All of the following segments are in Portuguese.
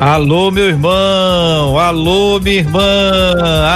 Alô, meu irmão, alô, minha irmã,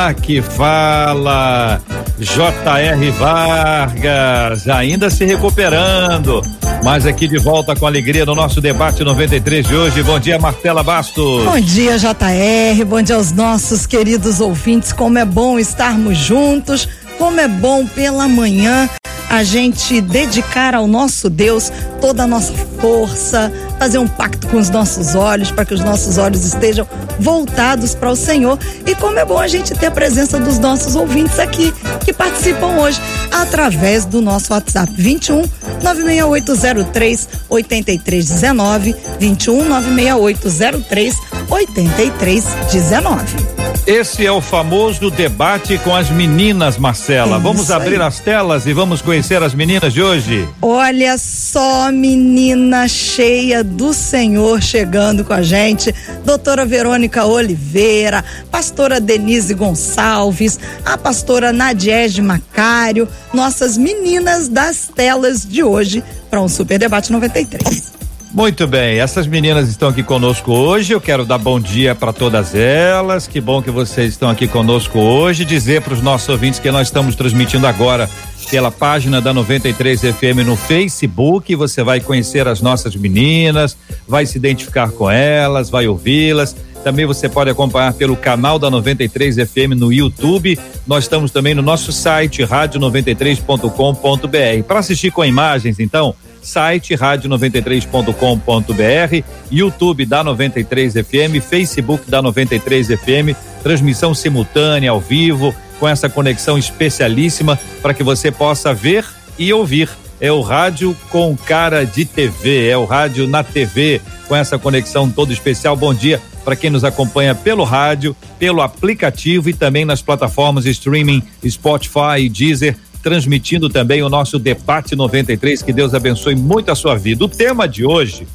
aqui fala J.R. Vargas, ainda se recuperando, mas aqui de volta com alegria no nosso debate 93 de hoje. Bom dia, Martela Bastos. Bom dia, J.R. Bom dia aos nossos queridos ouvintes. Como é bom estarmos juntos, como é bom pela manhã a gente dedicar ao nosso Deus toda a nossa força, fazer um pacto com os nossos olhos, para que os nossos olhos estejam voltados para o Senhor. E como é bom a gente ter a presença dos nossos ouvintes aqui, que participam hoje através do nosso WhatsApp 21 96803 8319 21 96803 8319. Esse é o famoso debate com as meninas, Marcela. Isso vamos abrir aí. as telas e vamos conhecer as meninas de hoje. Olha só, menina cheia do Senhor chegando com a gente. Doutora Verônica Oliveira, pastora Denise Gonçalves, a pastora Nadiege Macário, nossas meninas das telas de hoje para um Super Debate 93. Muito bem, essas meninas estão aqui conosco hoje. Eu quero dar bom dia para todas elas. Que bom que vocês estão aqui conosco hoje. Dizer para os nossos ouvintes que nós estamos transmitindo agora pela página da 93 FM no Facebook. Você vai conhecer as nossas meninas, vai se identificar com elas, vai ouvi-las. Também você pode acompanhar pelo canal da 93 FM no YouTube. Nós estamos também no nosso site rádio93.com.br. Para assistir com imagens, então, site rádio93.com.br, YouTube da 93 FM, Facebook da 93 FM, transmissão simultânea ao vivo, com essa conexão especialíssima para que você possa ver e ouvir. É o rádio com cara de TV, é o rádio na TV, com essa conexão toda especial. Bom dia para quem nos acompanha pelo rádio, pelo aplicativo e também nas plataformas streaming Spotify e Deezer transmitindo também o nosso debate 93. Que Deus abençoe muito a sua vida. O tema de hoje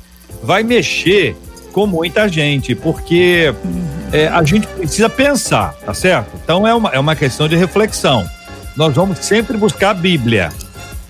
vai mexer com muita gente, porque é, a gente precisa pensar, tá certo? Então é uma, é uma questão de reflexão. Nós vamos sempre buscar a Bíblia,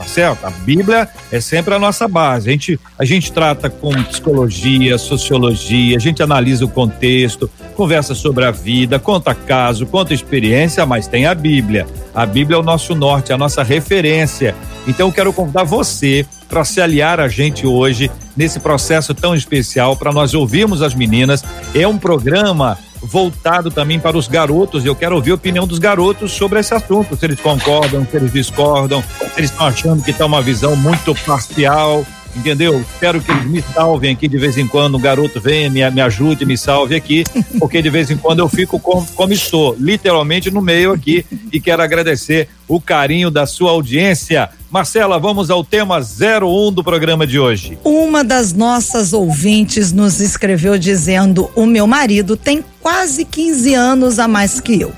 tá certo? A Bíblia é sempre a nossa base. A gente, a gente trata com psicologia, sociologia, a gente analisa o contexto, conversa sobre a vida, conta caso, conta experiência, mas tem a Bíblia. A Bíblia é o nosso norte, a nossa referência. Então eu quero convidar você para se aliar a gente hoje nesse processo tão especial para nós ouvirmos as meninas. É um programa voltado também para os garotos. Eu quero ouvir a opinião dos garotos sobre esse assunto, se eles concordam, se eles discordam, se eles estão achando que está uma visão muito parcial entendeu? Espero que eles me salvem aqui de vez em quando, um garoto venha, me, me ajude, me salve aqui, porque de vez em quando eu fico com, como estou, literalmente no meio aqui, e quero agradecer o carinho da sua audiência. Marcela, vamos ao tema 01 do programa de hoje. Uma das nossas ouvintes nos escreveu dizendo: O meu marido tem quase 15 anos a mais que eu.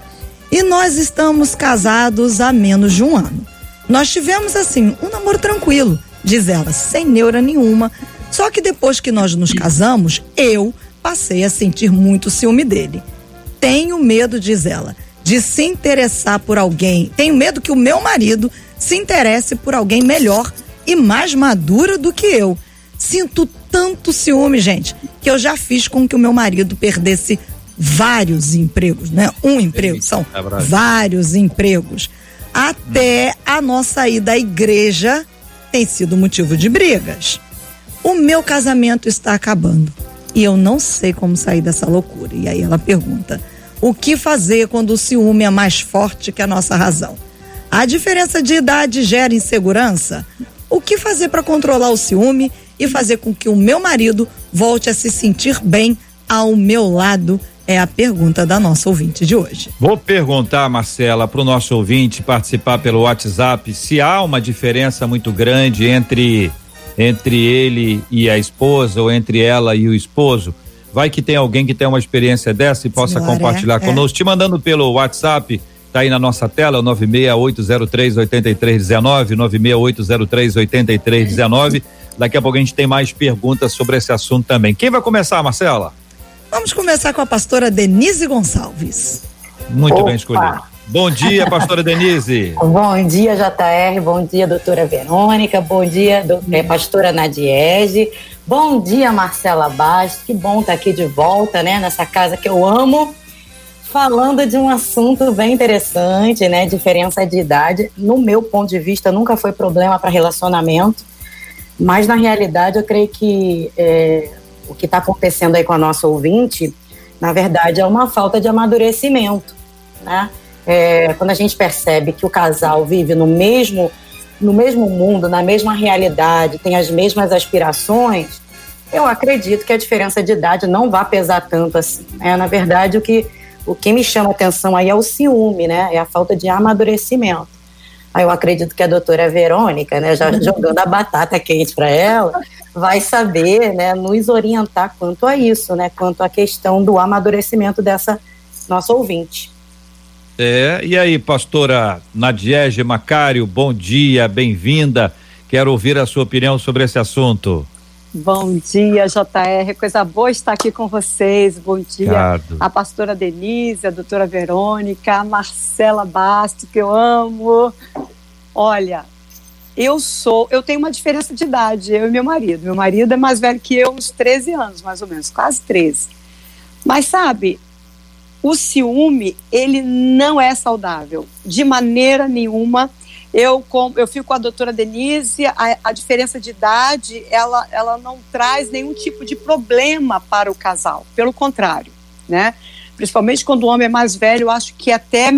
E nós estamos casados há menos de um ano. Nós tivemos, assim, um namoro tranquilo diz ela, sem neura nenhuma. Só que depois que nós nos casamos, eu passei a sentir muito ciúme dele. Tenho medo, diz ela, de se interessar por alguém. Tenho medo que o meu marido se interesse por alguém melhor e mais madura do que eu. Sinto tanto ciúme, gente, que eu já fiz com que o meu marido perdesse vários empregos, né? Um emprego, são vários empregos. Até a nossa ida à igreja tem sido motivo de brigas. O meu casamento está acabando e eu não sei como sair dessa loucura. E aí ela pergunta: o que fazer quando o ciúme é mais forte que a nossa razão? A diferença de idade gera insegurança? O que fazer para controlar o ciúme e fazer com que o meu marido volte a se sentir bem ao meu lado é a pergunta da nossa ouvinte de hoje. Vou perguntar, Marcela, para o nosso ouvinte participar pelo WhatsApp se há uma diferença muito grande entre entre ele e a esposa ou entre ela e o esposo. Vai que tem alguém que tem uma experiência dessa e possa Senhora, compartilhar é, conosco. É. Te mandando pelo WhatsApp Tá aí na nossa tela, 968038319, 968038319. Daqui a pouco a gente tem mais perguntas sobre esse assunto também. Quem vai começar, Marcela? Vamos começar com a pastora Denise Gonçalves. Muito Opa. bem escolhido. Bom dia, pastora Denise. bom dia, JR. Bom dia, doutora Verônica. Bom dia, do, é, pastora Nadiege. Bom dia, Marcela Bastos. Que bom estar aqui de volta, né? Nessa casa que eu amo. Falando de um assunto bem interessante, né? Diferença de idade. No meu ponto de vista, nunca foi problema para relacionamento. Mas, na realidade, eu creio que é, o que está acontecendo aí com a nossa ouvinte, na verdade, é uma falta de amadurecimento, né? é, quando a gente percebe que o casal vive no mesmo, no mesmo mundo, na mesma realidade, tem as mesmas aspirações, eu acredito que a diferença de idade não vai pesar tanto assim. Né? Na verdade, o que, o que me chama atenção aí é o ciúme, né? É a falta de amadurecimento. Aí eu acredito que a doutora Verônica, né, já jogando a batata quente para ela, vai saber, né, nos orientar quanto a isso, né, quanto à questão do amadurecimento dessa nossa ouvinte. É, e aí, pastora Nadiege Macário, bom dia, bem-vinda. Quero ouvir a sua opinião sobre esse assunto. Bom dia, JR. Coisa boa estar aqui com vocês. Bom dia, Ricardo. a pastora Denise, a doutora Verônica, a Marcela Basto, que eu amo. Olha, eu sou, eu tenho uma diferença de idade, eu e meu marido. Meu marido é mais velho que eu, uns 13 anos, mais ou menos, quase 13. Mas sabe, o ciúme, ele não é saudável, de maneira nenhuma. Eu, com, eu fico com a doutora Denise, a, a diferença de idade, ela, ela não traz nenhum tipo de problema para o casal, pelo contrário, né? Principalmente quando o homem é mais velho, eu acho que até,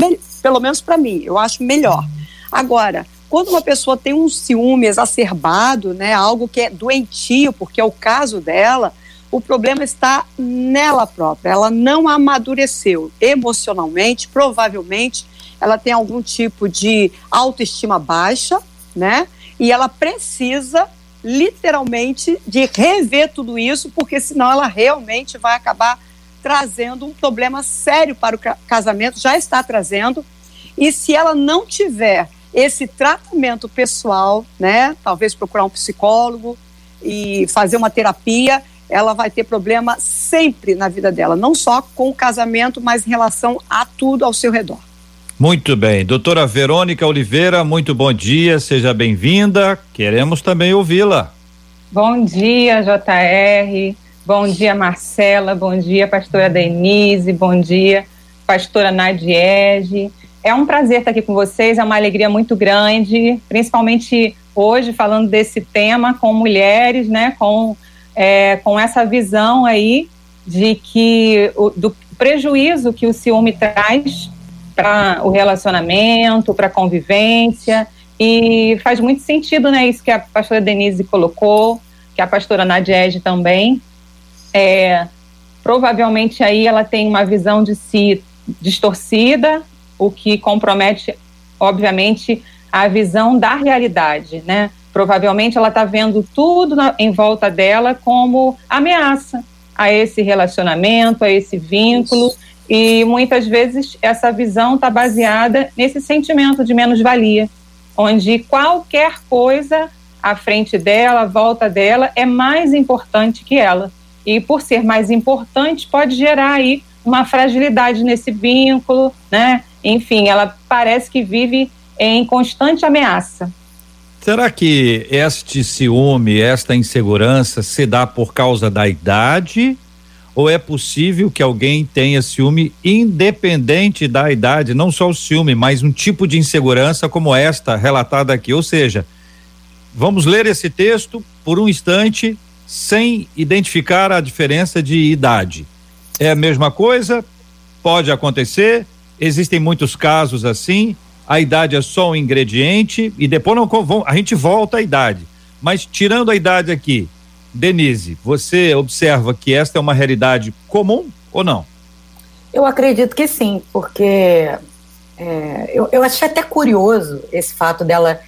pelo menos para mim, eu acho melhor. Agora, quando uma pessoa tem um ciúme exacerbado, né, algo que é doentio, porque é o caso dela, o problema está nela própria. Ela não amadureceu emocionalmente, provavelmente ela tem algum tipo de autoestima baixa, né? E ela precisa literalmente de rever tudo isso, porque senão ela realmente vai acabar trazendo um problema sério para o casamento, já está trazendo. E se ela não tiver esse tratamento pessoal, né, talvez procurar um psicólogo e fazer uma terapia, ela vai ter problema sempre na vida dela, não só com o casamento, mas em relação a tudo ao seu redor. Muito bem. Doutora Verônica Oliveira, muito bom dia, seja bem-vinda. Queremos também ouvi-la. Bom dia, JR. Bom dia, Marcela. Bom dia, pastora Denise. Bom dia, pastora Nadiege. É um prazer estar aqui com vocês, é uma alegria muito grande, principalmente hoje falando desse tema com mulheres, né, com é, com essa visão aí de que o, do prejuízo que o ciúme traz para o relacionamento, para a convivência, e faz muito sentido, né, isso que a pastora Denise colocou, que a pastora Nadiege também, é, provavelmente aí ela tem uma visão de si distorcida, o que compromete, obviamente, a visão da realidade, né? Provavelmente ela está vendo tudo na, em volta dela como ameaça a esse relacionamento, a esse vínculo. E muitas vezes essa visão está baseada nesse sentimento de menos-valia, onde qualquer coisa à frente dela, à volta dela, é mais importante que ela. E por ser mais importante, pode gerar aí uma fragilidade nesse vínculo, né? Enfim, ela parece que vive em constante ameaça. Será que este ciúme, esta insegurança se dá por causa da idade? Ou é possível que alguém tenha ciúme independente da idade, não só o ciúme, mas um tipo de insegurança como esta relatada aqui? Ou seja, vamos ler esse texto por um instante sem identificar a diferença de idade. É a mesma coisa? Pode acontecer? Existem muitos casos assim a idade é só um ingrediente e depois não a gente volta à idade. Mas tirando a idade aqui, Denise, você observa que esta é uma realidade comum ou não? Eu acredito que sim, porque é, eu, eu achei até curioso esse fato dela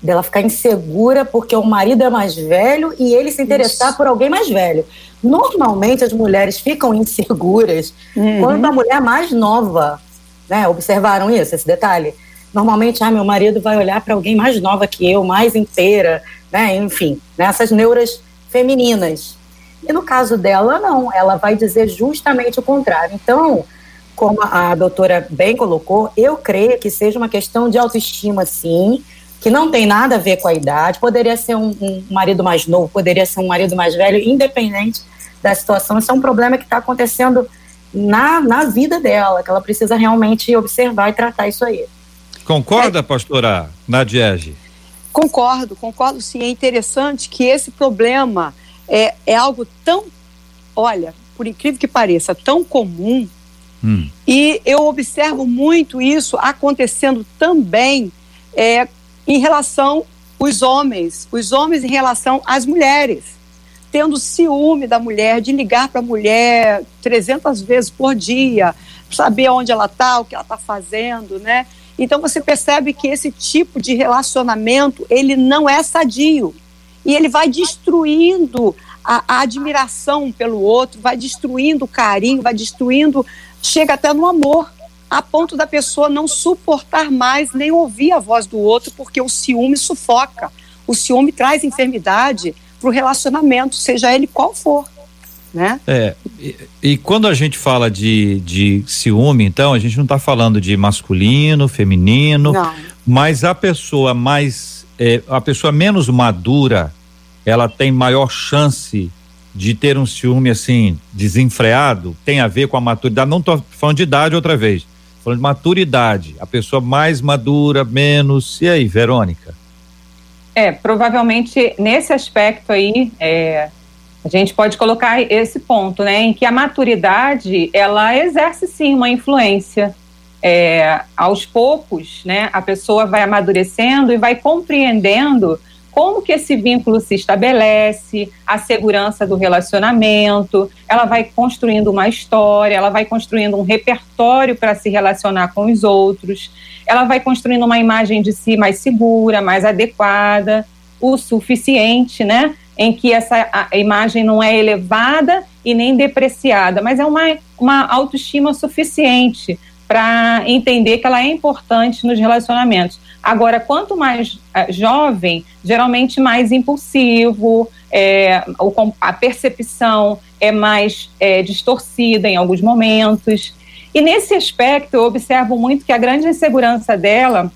dela ficar insegura porque o marido é mais velho e ele se interessar Isso. por alguém mais velho. Normalmente as mulheres ficam inseguras uhum. quando a mulher mais nova né? Observaram isso, esse detalhe? Normalmente, ah, meu marido vai olhar para alguém mais nova que eu, mais inteira, né? Enfim, nessas neuras femininas. E no caso dela, não, ela vai dizer justamente o contrário. Então, como a doutora bem colocou, eu creio que seja uma questão de autoestima, sim, que não tem nada a ver com a idade. Poderia ser um, um marido mais novo, poderia ser um marido mais velho, independente da situação. Isso é um problema que está acontecendo na, na vida dela, que ela precisa realmente observar e tratar isso aí. Concorda, é, pastora Nadiege? Concordo, concordo sim. É interessante que esse problema é, é algo tão, olha, por incrível que pareça, tão comum. Hum. E eu observo muito isso acontecendo também é, em relação os homens, os homens em relação às mulheres, tendo ciúme da mulher, de ligar para a mulher 300 vezes por dia, saber onde ela está, o que ela está fazendo, né? Então você percebe que esse tipo de relacionamento ele não é sadio e ele vai destruindo a, a admiração pelo outro, vai destruindo o carinho, vai destruindo, chega até no amor, a ponto da pessoa não suportar mais nem ouvir a voz do outro, porque o ciúme sufoca. O ciúme traz enfermidade para o relacionamento, seja ele qual for. Né? É, e, e, quando a gente fala de, de ciúme, então, a gente não está falando de masculino, feminino, não. mas a pessoa mais, é, a pessoa menos madura, ela tem maior chance de ter um ciúme assim desenfreado, tem a ver com a maturidade. Não estou falando de idade outra vez, falando de maturidade. A pessoa mais madura, menos. E aí, Verônica? É, provavelmente nesse aspecto aí, é, a gente pode colocar esse ponto, né, em que a maturidade ela exerce sim uma influência. É, aos poucos, né, a pessoa vai amadurecendo e vai compreendendo como que esse vínculo se estabelece, a segurança do relacionamento, ela vai construindo uma história, ela vai construindo um repertório para se relacionar com os outros, ela vai construindo uma imagem de si mais segura, mais adequada, o suficiente, né? Em que essa imagem não é elevada e nem depreciada, mas é uma, uma autoestima suficiente para entender que ela é importante nos relacionamentos. Agora, quanto mais uh, jovem, geralmente mais impulsivo, é, a percepção é mais é, distorcida em alguns momentos. E nesse aspecto, eu observo muito que a grande insegurança dela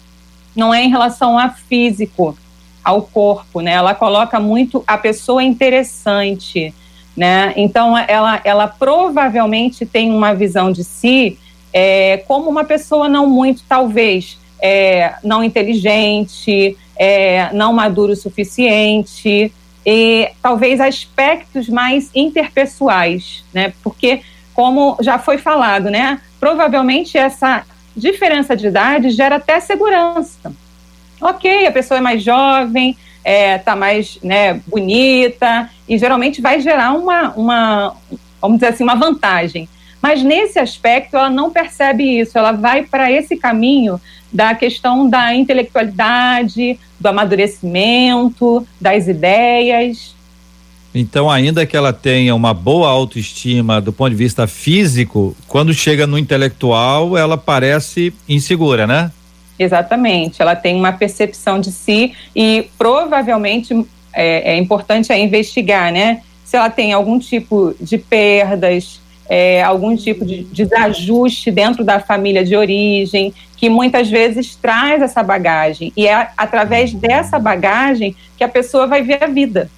não é em relação a físico, ao corpo, né? Ela coloca muito a pessoa interessante, né? Então, ela, ela provavelmente tem uma visão de si é, como uma pessoa não muito, talvez, é, não inteligente, é, não maduro o suficiente, e talvez aspectos mais interpessoais, né? Porque, como já foi falado, né? Provavelmente essa diferença de idade gera até segurança. Ok, a pessoa é mais jovem, é, tá mais né, bonita, e geralmente vai gerar uma, uma, vamos dizer assim, uma vantagem. Mas nesse aspecto, ela não percebe isso, ela vai para esse caminho da questão da intelectualidade, do amadurecimento, das ideias. Então, ainda que ela tenha uma boa autoestima do ponto de vista físico, quando chega no intelectual, ela parece insegura, né? Exatamente, ela tem uma percepção de si e provavelmente é, é importante é investigar, né? Se ela tem algum tipo de perdas, é, algum tipo de desajuste dentro da família de origem, que muitas vezes traz essa bagagem. E é através dessa bagagem que a pessoa vai ver a vida.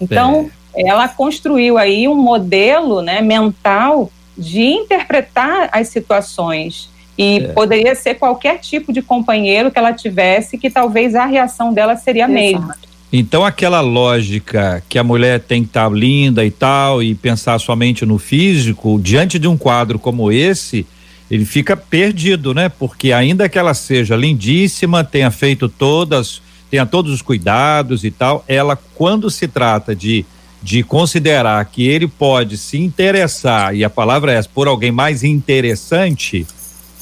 Então, é. ela construiu aí um modelo né, mental de interpretar as situações. E é. poderia ser qualquer tipo de companheiro que ela tivesse, que talvez a reação dela seria a mesma. Então aquela lógica que a mulher tem que estar tá linda e tal e pensar somente no físico, diante de um quadro como esse, ele fica perdido, né? Porque ainda que ela seja lindíssima, tenha feito todas, tenha todos os cuidados e tal, ela quando se trata de de considerar que ele pode se interessar, e a palavra é essa, por alguém mais interessante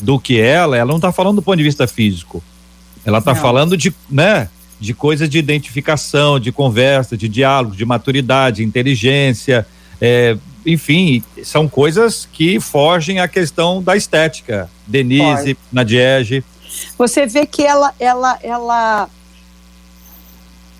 do que ela, ela não está falando do ponto de vista físico. Ela está falando de, né, de coisas de identificação, de conversa, de diálogo, de maturidade, inteligência, é, enfim, são coisas que fogem à questão da estética, Denise, Pode. Nadiege. Você vê que ela, ela, ela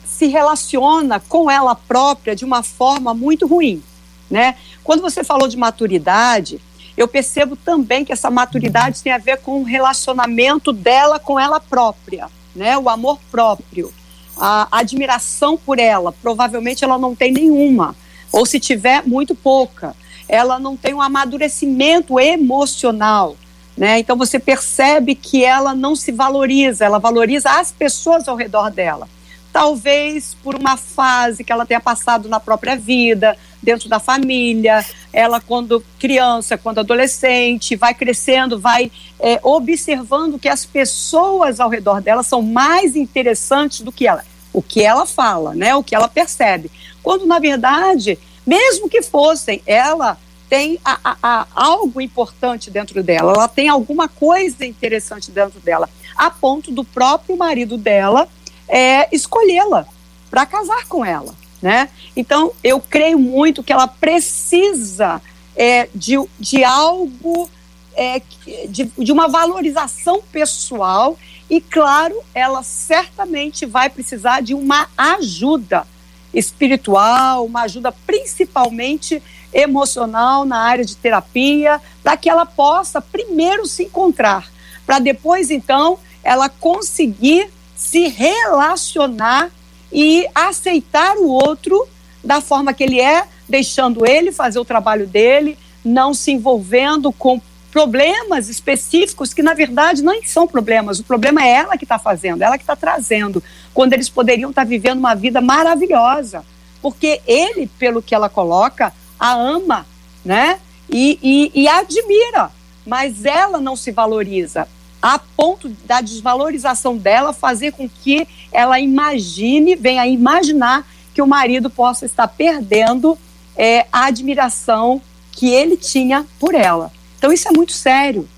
se relaciona com ela própria de uma forma muito ruim, né? Quando você falou de maturidade, eu percebo também que essa maturidade tem a ver com o relacionamento dela com ela própria, né? O amor próprio, a admiração por ela. Provavelmente ela não tem nenhuma, ou se tiver, muito pouca. Ela não tem um amadurecimento emocional. Né? Então você percebe que ela não se valoriza, ela valoriza as pessoas ao redor dela talvez por uma fase que ela tenha passado na própria vida, dentro da família, ela quando criança, quando adolescente, vai crescendo, vai é, observando que as pessoas ao redor dela são mais interessantes do que ela, o que ela fala, né, o que ela percebe, quando na verdade, mesmo que fossem, ela tem a, a, a, algo importante dentro dela, ela tem alguma coisa interessante dentro dela, a ponto do próprio marido dela é, escolhê-la para casar com ela, né? Então, eu creio muito que ela precisa é, de, de algo, é, de, de uma valorização pessoal e, claro, ela certamente vai precisar de uma ajuda espiritual, uma ajuda principalmente emocional na área de terapia, para que ela possa primeiro se encontrar, para depois então ela conseguir se relacionar e aceitar o outro da forma que ele é, deixando ele fazer o trabalho dele, não se envolvendo com problemas específicos que na verdade não são problemas. O problema é ela que está fazendo, ela que está trazendo, quando eles poderiam estar tá vivendo uma vida maravilhosa, porque ele, pelo que ela coloca, a ama, né? E, e, e admira, mas ela não se valoriza a ponto da desvalorização dela fazer com que ela imagine, venha a imaginar que o marido possa estar perdendo é, a admiração que ele tinha por ela. Então isso é muito sério,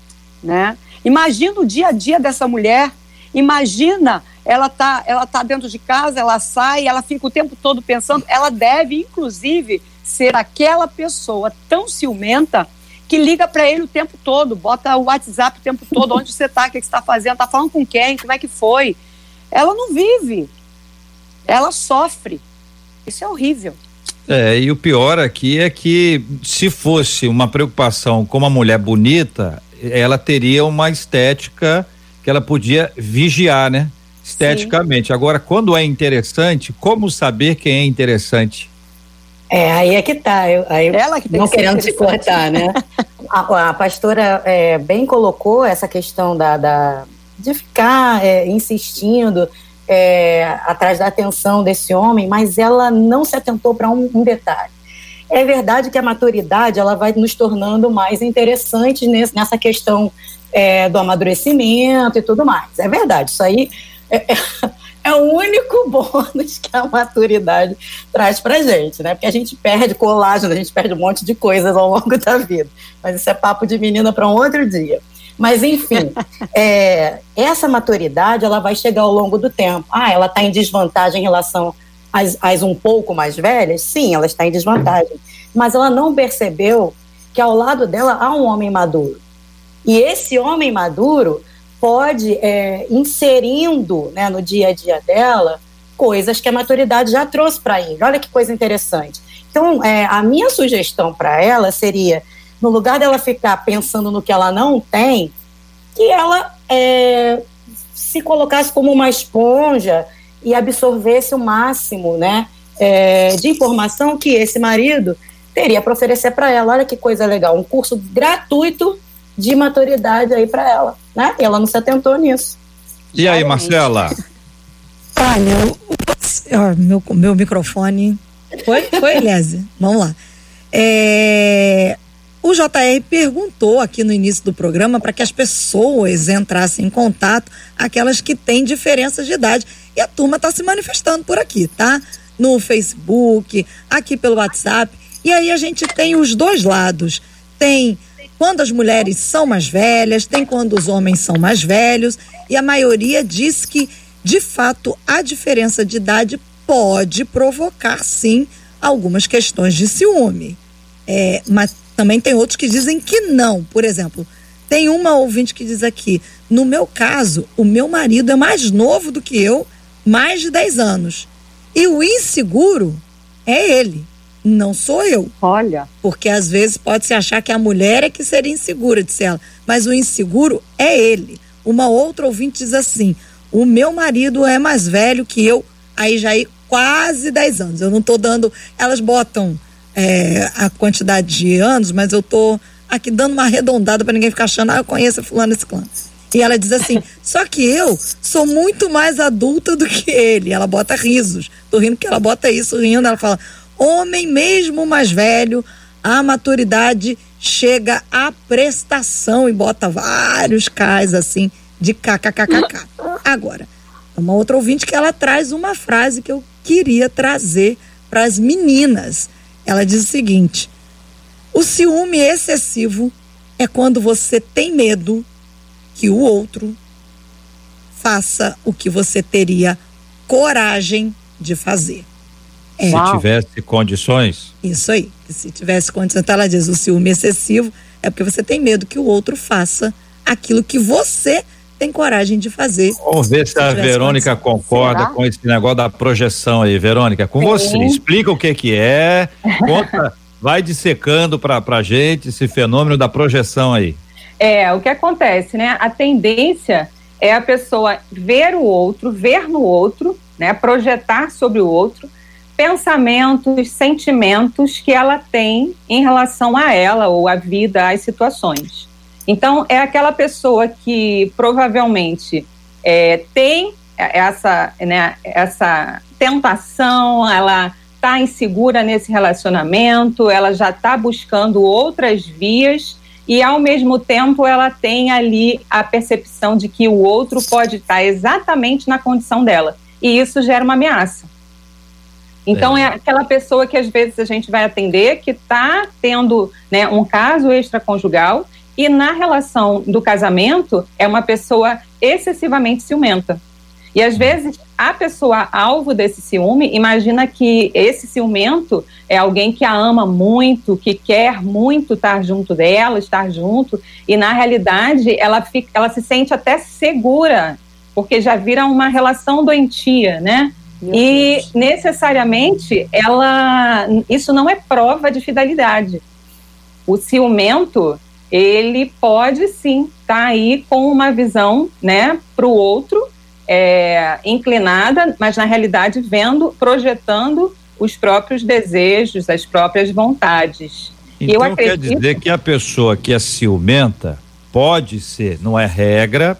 né? Imagina o dia a dia dessa mulher, imagina ela tá, ela tá dentro de casa, ela sai, ela fica o tempo todo pensando, ela deve inclusive ser aquela pessoa tão ciumenta que liga para ele o tempo todo, bota o WhatsApp o tempo todo, onde você está, o que, você está fazendo, está falando com quem, como é que foi. Ela não vive, ela sofre. Isso é horrível. É, e o pior aqui é que se fosse uma preocupação com uma mulher bonita, ela teria uma estética que ela podia vigiar, né? Esteticamente. Sim. Agora, quando é interessante, como saber quem é interessante? É, aí é que tá. Eu, aí, Ela que não que querendo te cortar, né? a, a, pastora é, bem colocou essa questão da, da de ficar é, insistindo é, atrás da atenção desse homem, mas ela não se atentou para um, um, detalhe. É verdade que a maturidade ela vai nos tornando mais interessantes nesse, nessa questão é, do amadurecimento e tudo mais. É verdade, isso aí é, o único bônus que a maturidade traz pra gente, né? Porque a gente perde colágeno, a gente perde um monte de coisas ao longo da vida. Mas isso é papo de menina para um outro dia. Mas, enfim, é, essa maturidade ela vai chegar ao longo do tempo. Ah, ela está em desvantagem em relação às, às um pouco mais velhas? Sim, ela está em desvantagem. Mas ela não percebeu que ao lado dela há um homem maduro. E esse homem maduro pode é, inserindo né, no dia a dia dela coisas que a maturidade já trouxe para ele. Olha que coisa interessante. Então, é, a minha sugestão para ela seria, no lugar dela ficar pensando no que ela não tem, que ela é, se colocasse como uma esponja e absorvesse o máximo né, é, de informação que esse marido teria para oferecer para ela. Olha que coisa legal, um curso gratuito de maturidade aí para ela, né? E ela não se atentou nisso. E aí, Marcela? Olha, meu, meu microfone. Foi, foi, Lézia? Vamos lá. É, o JR perguntou aqui no início do programa para que as pessoas entrassem em contato, aquelas que têm diferença de idade. E a turma está se manifestando por aqui, tá? No Facebook, aqui pelo WhatsApp. E aí a gente tem os dois lados. Tem quando as mulheres são mais velhas, tem quando os homens são mais velhos, e a maioria diz que, de fato, a diferença de idade pode provocar, sim, algumas questões de ciúme. É, mas também tem outros que dizem que não. Por exemplo, Tem uma ouvinte que diz aqui: no meu caso, o meu marido é mais novo do que eu, mais de 10 anos. E o inseguro é ele, não sou eu. Olha. Porque às vezes pode se achar que a mulher é que seria insegura, disse ela. Mas o inseguro é ele. Uma outra ouvinte diz assim: o meu marido é mais velho que eu, aí já é quase 10 anos. Eu não estou dando. Elas botam é, a quantidade de anos, mas eu estou aqui dando uma arredondada para ninguém ficar achando, ah, eu conheço fulano esse clã. E ela diz assim: só que eu sou muito mais adulta do que ele. Ela bota risos. Tô rindo que ela bota isso rindo. Ela fala: homem mesmo mais velho, a maturidade chega à prestação e bota vários cais assim de kkkk. Agora, uma outra ouvinte que ela traz uma frase que eu queria trazer para as meninas. Ela diz o seguinte: o ciúme excessivo é quando você tem medo que o outro faça o que você teria coragem de fazer. É. Se tivesse condições? Isso aí. Se tivesse condições, então ela diz: o ciúme excessivo é porque você tem medo que o outro faça aquilo que você tem coragem de fazer. Vamos ver se, se a Verônica condição. concorda Será? com esse negócio da projeção aí, Verônica. Com Sim. você, explica o que que é, conta vai dissecando para a gente esse fenômeno da projeção aí. É, o que acontece, né? A tendência é a pessoa ver o outro, ver no outro, né? Projetar sobre o outro pensamentos, sentimentos que ela tem em relação a ela ou à vida, às situações. Então, é aquela pessoa que provavelmente é, tem essa, né, essa tentação, ela está insegura nesse relacionamento, ela já está buscando outras vias e ao mesmo tempo ela tem ali a percepção de que o outro pode estar tá exatamente na condição dela e isso gera uma ameaça. Então é. é aquela pessoa que às vezes a gente vai atender que está tendo né, um caso extraconjugal e na relação do casamento é uma pessoa excessivamente ciumenta. E às vezes a pessoa alvo desse ciúme imagina que esse ciumento é alguém que a ama muito, que quer muito estar junto dela, estar junto, e na realidade ela, fica, ela se sente até segura, porque já vira uma relação doentia, né? Meu e Deus. necessariamente ela isso não é prova de fidelidade. O ciumento ele pode sim estar tá aí com uma visão, né, para o outro é, inclinada, mas na realidade vendo, projetando os próprios desejos, as próprias vontades. Então eu acredito... quer dizer que a pessoa que é ciumenta pode ser, não é regra.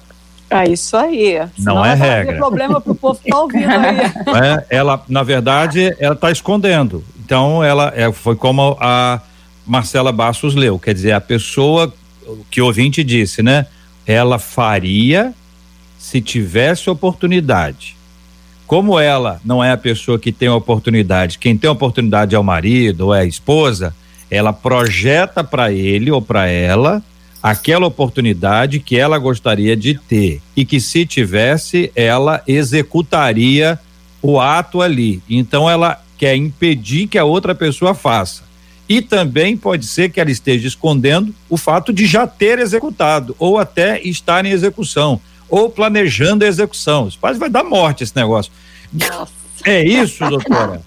É isso aí. Senão não é regra. problema para o povo que está ouvindo aí. É, ela, na verdade, ela está escondendo. Então, ela é, foi como a Marcela Bastos leu. Quer dizer, a pessoa que o ouvinte disse, né? Ela faria se tivesse oportunidade. Como ela não é a pessoa que tem oportunidade, quem tem oportunidade é o marido ou é a esposa, ela projeta para ele ou para ela aquela oportunidade que ela gostaria de ter e que se tivesse ela executaria o ato ali. Então ela quer impedir que a outra pessoa faça. E também pode ser que ela esteja escondendo o fato de já ter executado ou até estar em execução ou planejando a execução. Isso quase vai dar morte esse negócio. Nossa. É isso, doutora?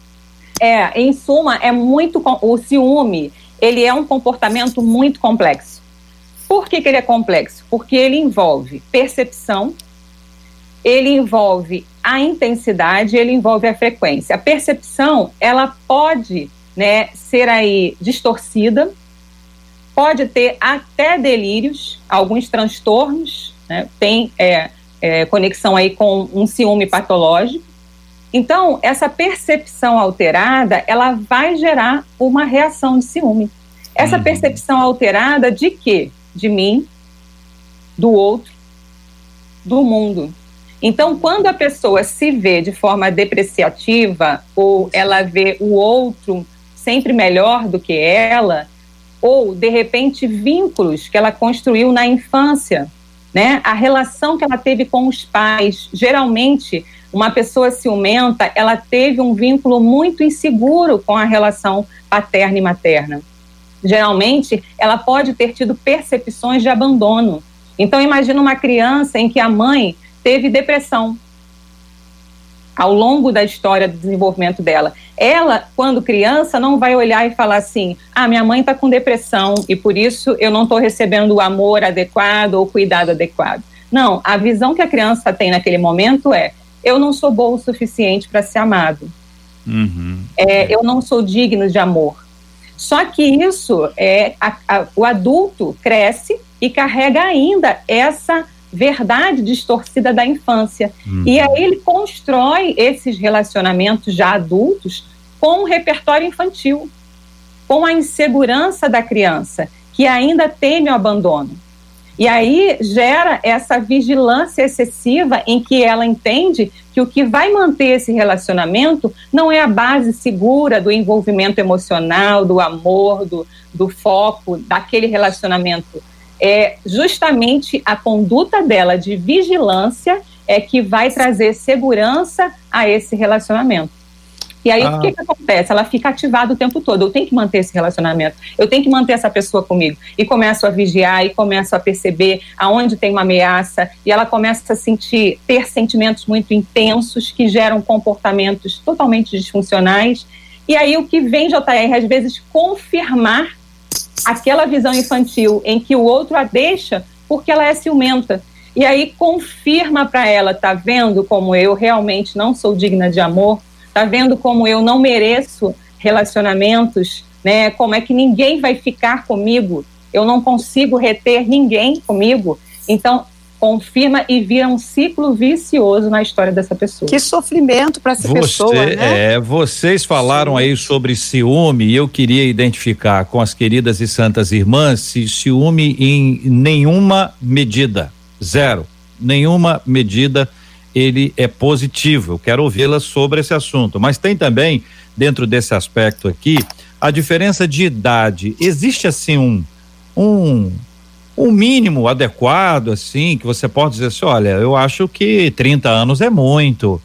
É, em suma, é muito o ciúme, ele é um comportamento muito complexo. Por que, que ele é complexo? Porque ele envolve percepção, ele envolve a intensidade, ele envolve a frequência. A percepção, ela pode, né, ser aí distorcida, pode ter até delírios, alguns transtornos, né? tem é, é, conexão aí com um ciúme patológico. Então, essa percepção alterada, ela vai gerar uma reação de ciúme. Essa uhum. percepção alterada de quê? De mim, do outro, do mundo. Então, quando a pessoa se vê de forma depreciativa, ou ela vê o outro sempre melhor do que ela, ou, de repente, vínculos que ela construiu na infância, né? A relação que ela teve com os pais, geralmente uma pessoa ciumenta, ela teve um vínculo muito inseguro com a relação paterna e materna. Geralmente, ela pode ter tido percepções de abandono. Então, imagina uma criança em que a mãe teve depressão ao longo da história do desenvolvimento dela. Ela, quando criança, não vai olhar e falar assim: ah, minha mãe está com depressão e por isso eu não estou recebendo o amor adequado ou o cuidado adequado. Não, a visão que a criança tem naquele momento é: eu não sou bom o suficiente para ser amado. Uhum. É, eu não sou digno de amor. Só que isso é a, a, o adulto cresce e carrega ainda essa verdade distorcida da infância. Uhum. E aí ele constrói esses relacionamentos já adultos com um repertório infantil, com a insegurança da criança, que ainda teme o abandono. E aí gera essa vigilância excessiva em que ela entende que o que vai manter esse relacionamento não é a base segura do envolvimento emocional, do amor, do, do foco daquele relacionamento. É justamente a conduta dela de vigilância é que vai trazer segurança a esse relacionamento. E aí, ah. o que, que acontece? Ela fica ativada o tempo todo. Eu tenho que manter esse relacionamento, eu tenho que manter essa pessoa comigo. E começo a vigiar, e começo a perceber aonde tem uma ameaça, e ela começa a sentir, ter sentimentos muito intensos que geram comportamentos totalmente disfuncionais. E aí, o que vem, JR, às vezes, confirmar aquela visão infantil em que o outro a deixa porque ela é ciumenta. E aí confirma para ela, tá vendo como eu realmente não sou digna de amor, Tá vendo como eu não mereço relacionamentos, né? Como é que ninguém vai ficar comigo? Eu não consigo reter ninguém comigo. Então, confirma e vira um ciclo vicioso na história dessa pessoa. Que sofrimento para essa Você, pessoa, né? É, vocês falaram Sim. aí sobre ciúme e eu queria identificar com as queridas e santas irmãs se ciúme em nenhuma medida, zero, nenhuma medida ele é positivo. Eu quero ouvi-la sobre esse assunto. Mas tem também, dentro desse aspecto aqui, a diferença de idade. Existe assim um um um mínimo adequado assim que você pode dizer assim, olha, eu acho que 30 anos é muito,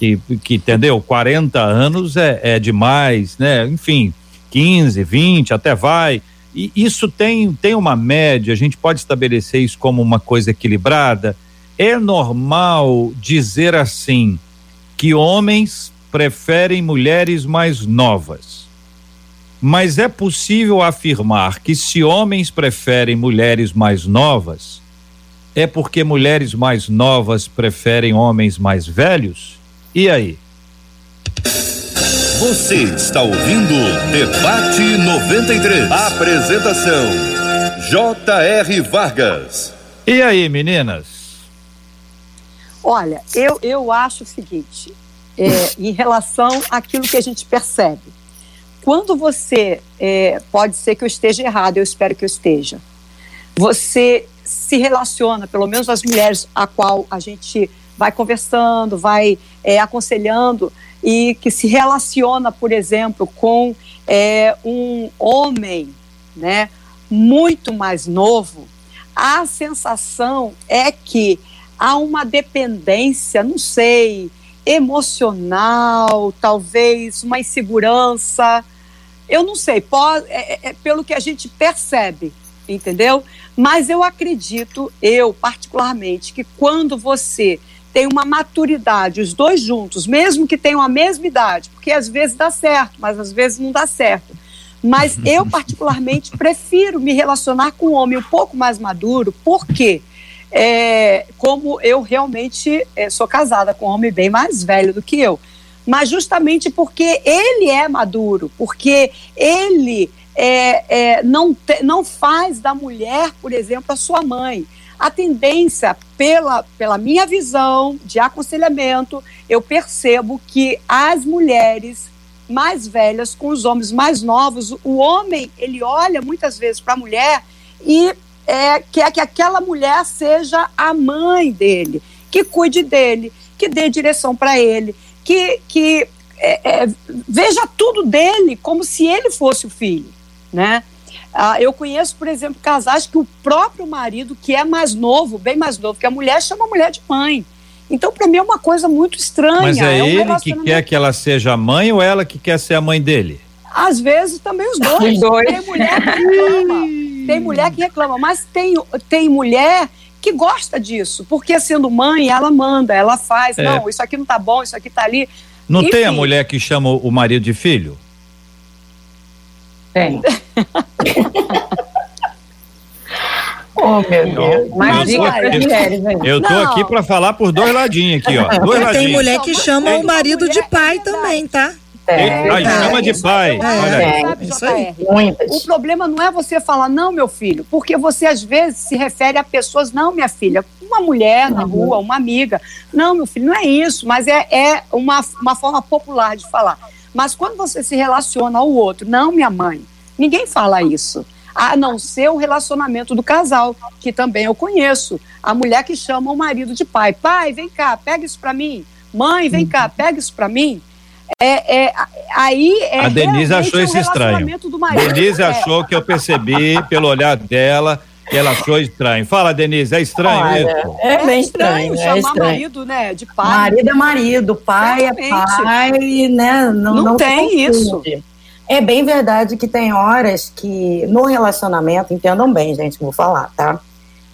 que, que entendeu? 40 anos é, é demais, né? Enfim, 15, 20 até vai. E isso tem tem uma média, a gente pode estabelecer isso como uma coisa equilibrada é normal dizer assim que homens preferem mulheres mais novas. Mas é possível afirmar que se homens preferem mulheres mais novas, é porque mulheres mais novas preferem homens mais velhos? E aí? Você está ouvindo Debate 93. Apresentação: J.R. Vargas. E aí, meninas? Olha, eu, eu acho o seguinte, é, em relação àquilo que a gente percebe. Quando você, é, pode ser que eu esteja errado, eu espero que eu esteja, você se relaciona, pelo menos as mulheres a qual a gente vai conversando, vai é, aconselhando, e que se relaciona, por exemplo, com é, um homem né, muito mais novo, a sensação é que há uma dependência, não sei, emocional, talvez uma insegurança. Eu não sei, pode, é, é, é, pelo que a gente percebe, entendeu? Mas eu acredito, eu particularmente, que quando você tem uma maturidade, os dois juntos, mesmo que tenham a mesma idade, porque às vezes dá certo, mas às vezes não dá certo. Mas eu, particularmente, prefiro me relacionar com um homem um pouco mais maduro, por quê? Porque é, como eu realmente é, sou casada com um homem bem mais velho do que eu. Mas justamente porque ele é maduro, porque ele é, é, não, te, não faz da mulher, por exemplo, a sua mãe. A tendência, pela, pela minha visão de aconselhamento, eu percebo que as mulheres mais velhas com os homens mais novos, o homem, ele olha muitas vezes para a mulher e é, quer que aquela mulher seja a mãe dele, que cuide dele, que dê direção para ele, que, que é, é, veja tudo dele como se ele fosse o filho, né? Ah, eu conheço, por exemplo, casais que o próprio marido, que é mais novo, bem mais novo que a mulher, chama a mulher de mãe. Então, para mim, é uma coisa muito estranha. Mas é, é um ele que quer que ela seja a mãe ou ela que quer ser a mãe dele? Às vezes também os dois. Os dois. Tem mulher que reclama. tem mulher que reclama, mas tem, tem mulher que gosta disso, porque sendo mãe, ela manda, ela faz. É. Não, isso aqui não tá bom, isso aqui tá ali. Não Enfim. tem a mulher que chama o marido de filho? Tem. Oh, meu Deus. Mas diga para mulheres aí. Eu tô aqui para falar por dois ladinhos aqui, ó. Dois ladinhos. Tem mulher que chama o marido de pai também, tá? É, Aí chama de pai. É, é. O problema não é você falar, não, meu filho, porque você às vezes se refere a pessoas, não, minha filha, uma mulher na uhum. rua, uma amiga. Não, meu filho, não é isso, mas é, é uma, uma forma popular de falar. Mas quando você se relaciona ao outro, não, minha mãe, ninguém fala isso a não ser o relacionamento do casal, que também eu conheço. A mulher que chama o marido de pai. Pai, vem cá, pega isso para mim. Mãe, vem cá, pega isso para mim. É, é, aí é a Denise achou isso estranho. Denise é. achou que eu percebi pelo olhar dela que ela achou estranho. Fala, Denise, é estranho Olha, mesmo? É bem estranho, é chamar estranho. marido, né, de pai. Marido é marido, pai é pai, né? Não, não, não tem isso. É bem verdade que tem horas que no relacionamento, entendam bem, gente, vou falar, tá?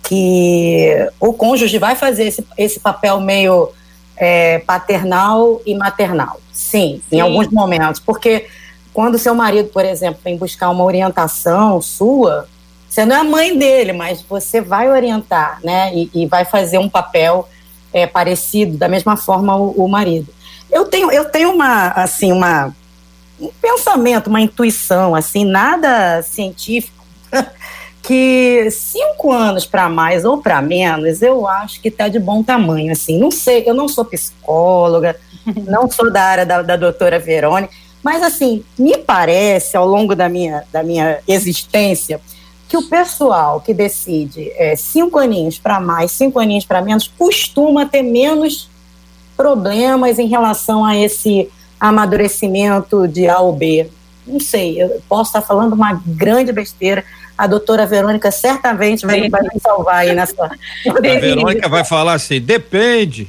Que o cônjuge vai fazer esse, esse papel meio é, paternal e maternal. Sim, Sim, em alguns momentos. Porque quando seu marido, por exemplo, vem buscar uma orientação sua, você não é a mãe dele, mas você vai orientar, né? E, e vai fazer um papel é, parecido, da mesma forma o, o marido. Eu tenho, eu tenho uma, assim, uma um pensamento, uma intuição, assim, nada científico, que cinco anos para mais ou para menos, eu acho que está de bom tamanho, assim. Não sei, eu não sou psicóloga, não sou da área da, da doutora Verônica, mas, assim, me parece, ao longo da minha, da minha existência, que o pessoal que decide é, cinco aninhos para mais, cinco aninhos para menos, costuma ter menos problemas em relação a esse amadurecimento de A ou B. Não sei, eu posso estar falando uma grande besteira. A doutora Verônica certamente vai, vai me salvar aí nessa. A Verônica vai falar assim: depende.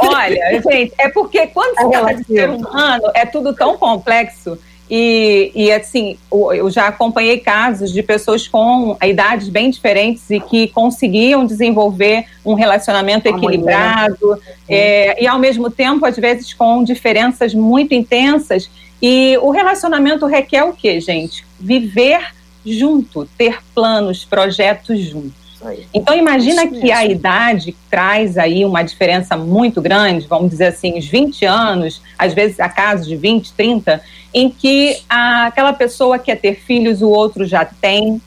Olha, gente, é porque quando se é trata de ser humano, é tudo tão complexo e, e assim, eu já acompanhei casos de pessoas com idades bem diferentes e que conseguiam desenvolver um relacionamento equilibrado é, e, ao mesmo tempo, às vezes, com diferenças muito intensas. E o relacionamento requer o quê, gente? Viver junto, ter planos, projetos juntos. Então imagina que a idade traz aí uma diferença muito grande, vamos dizer assim, uns 20 anos, às vezes a casos de 20, 30, em que a, aquela pessoa quer ter filhos, o outro já tem.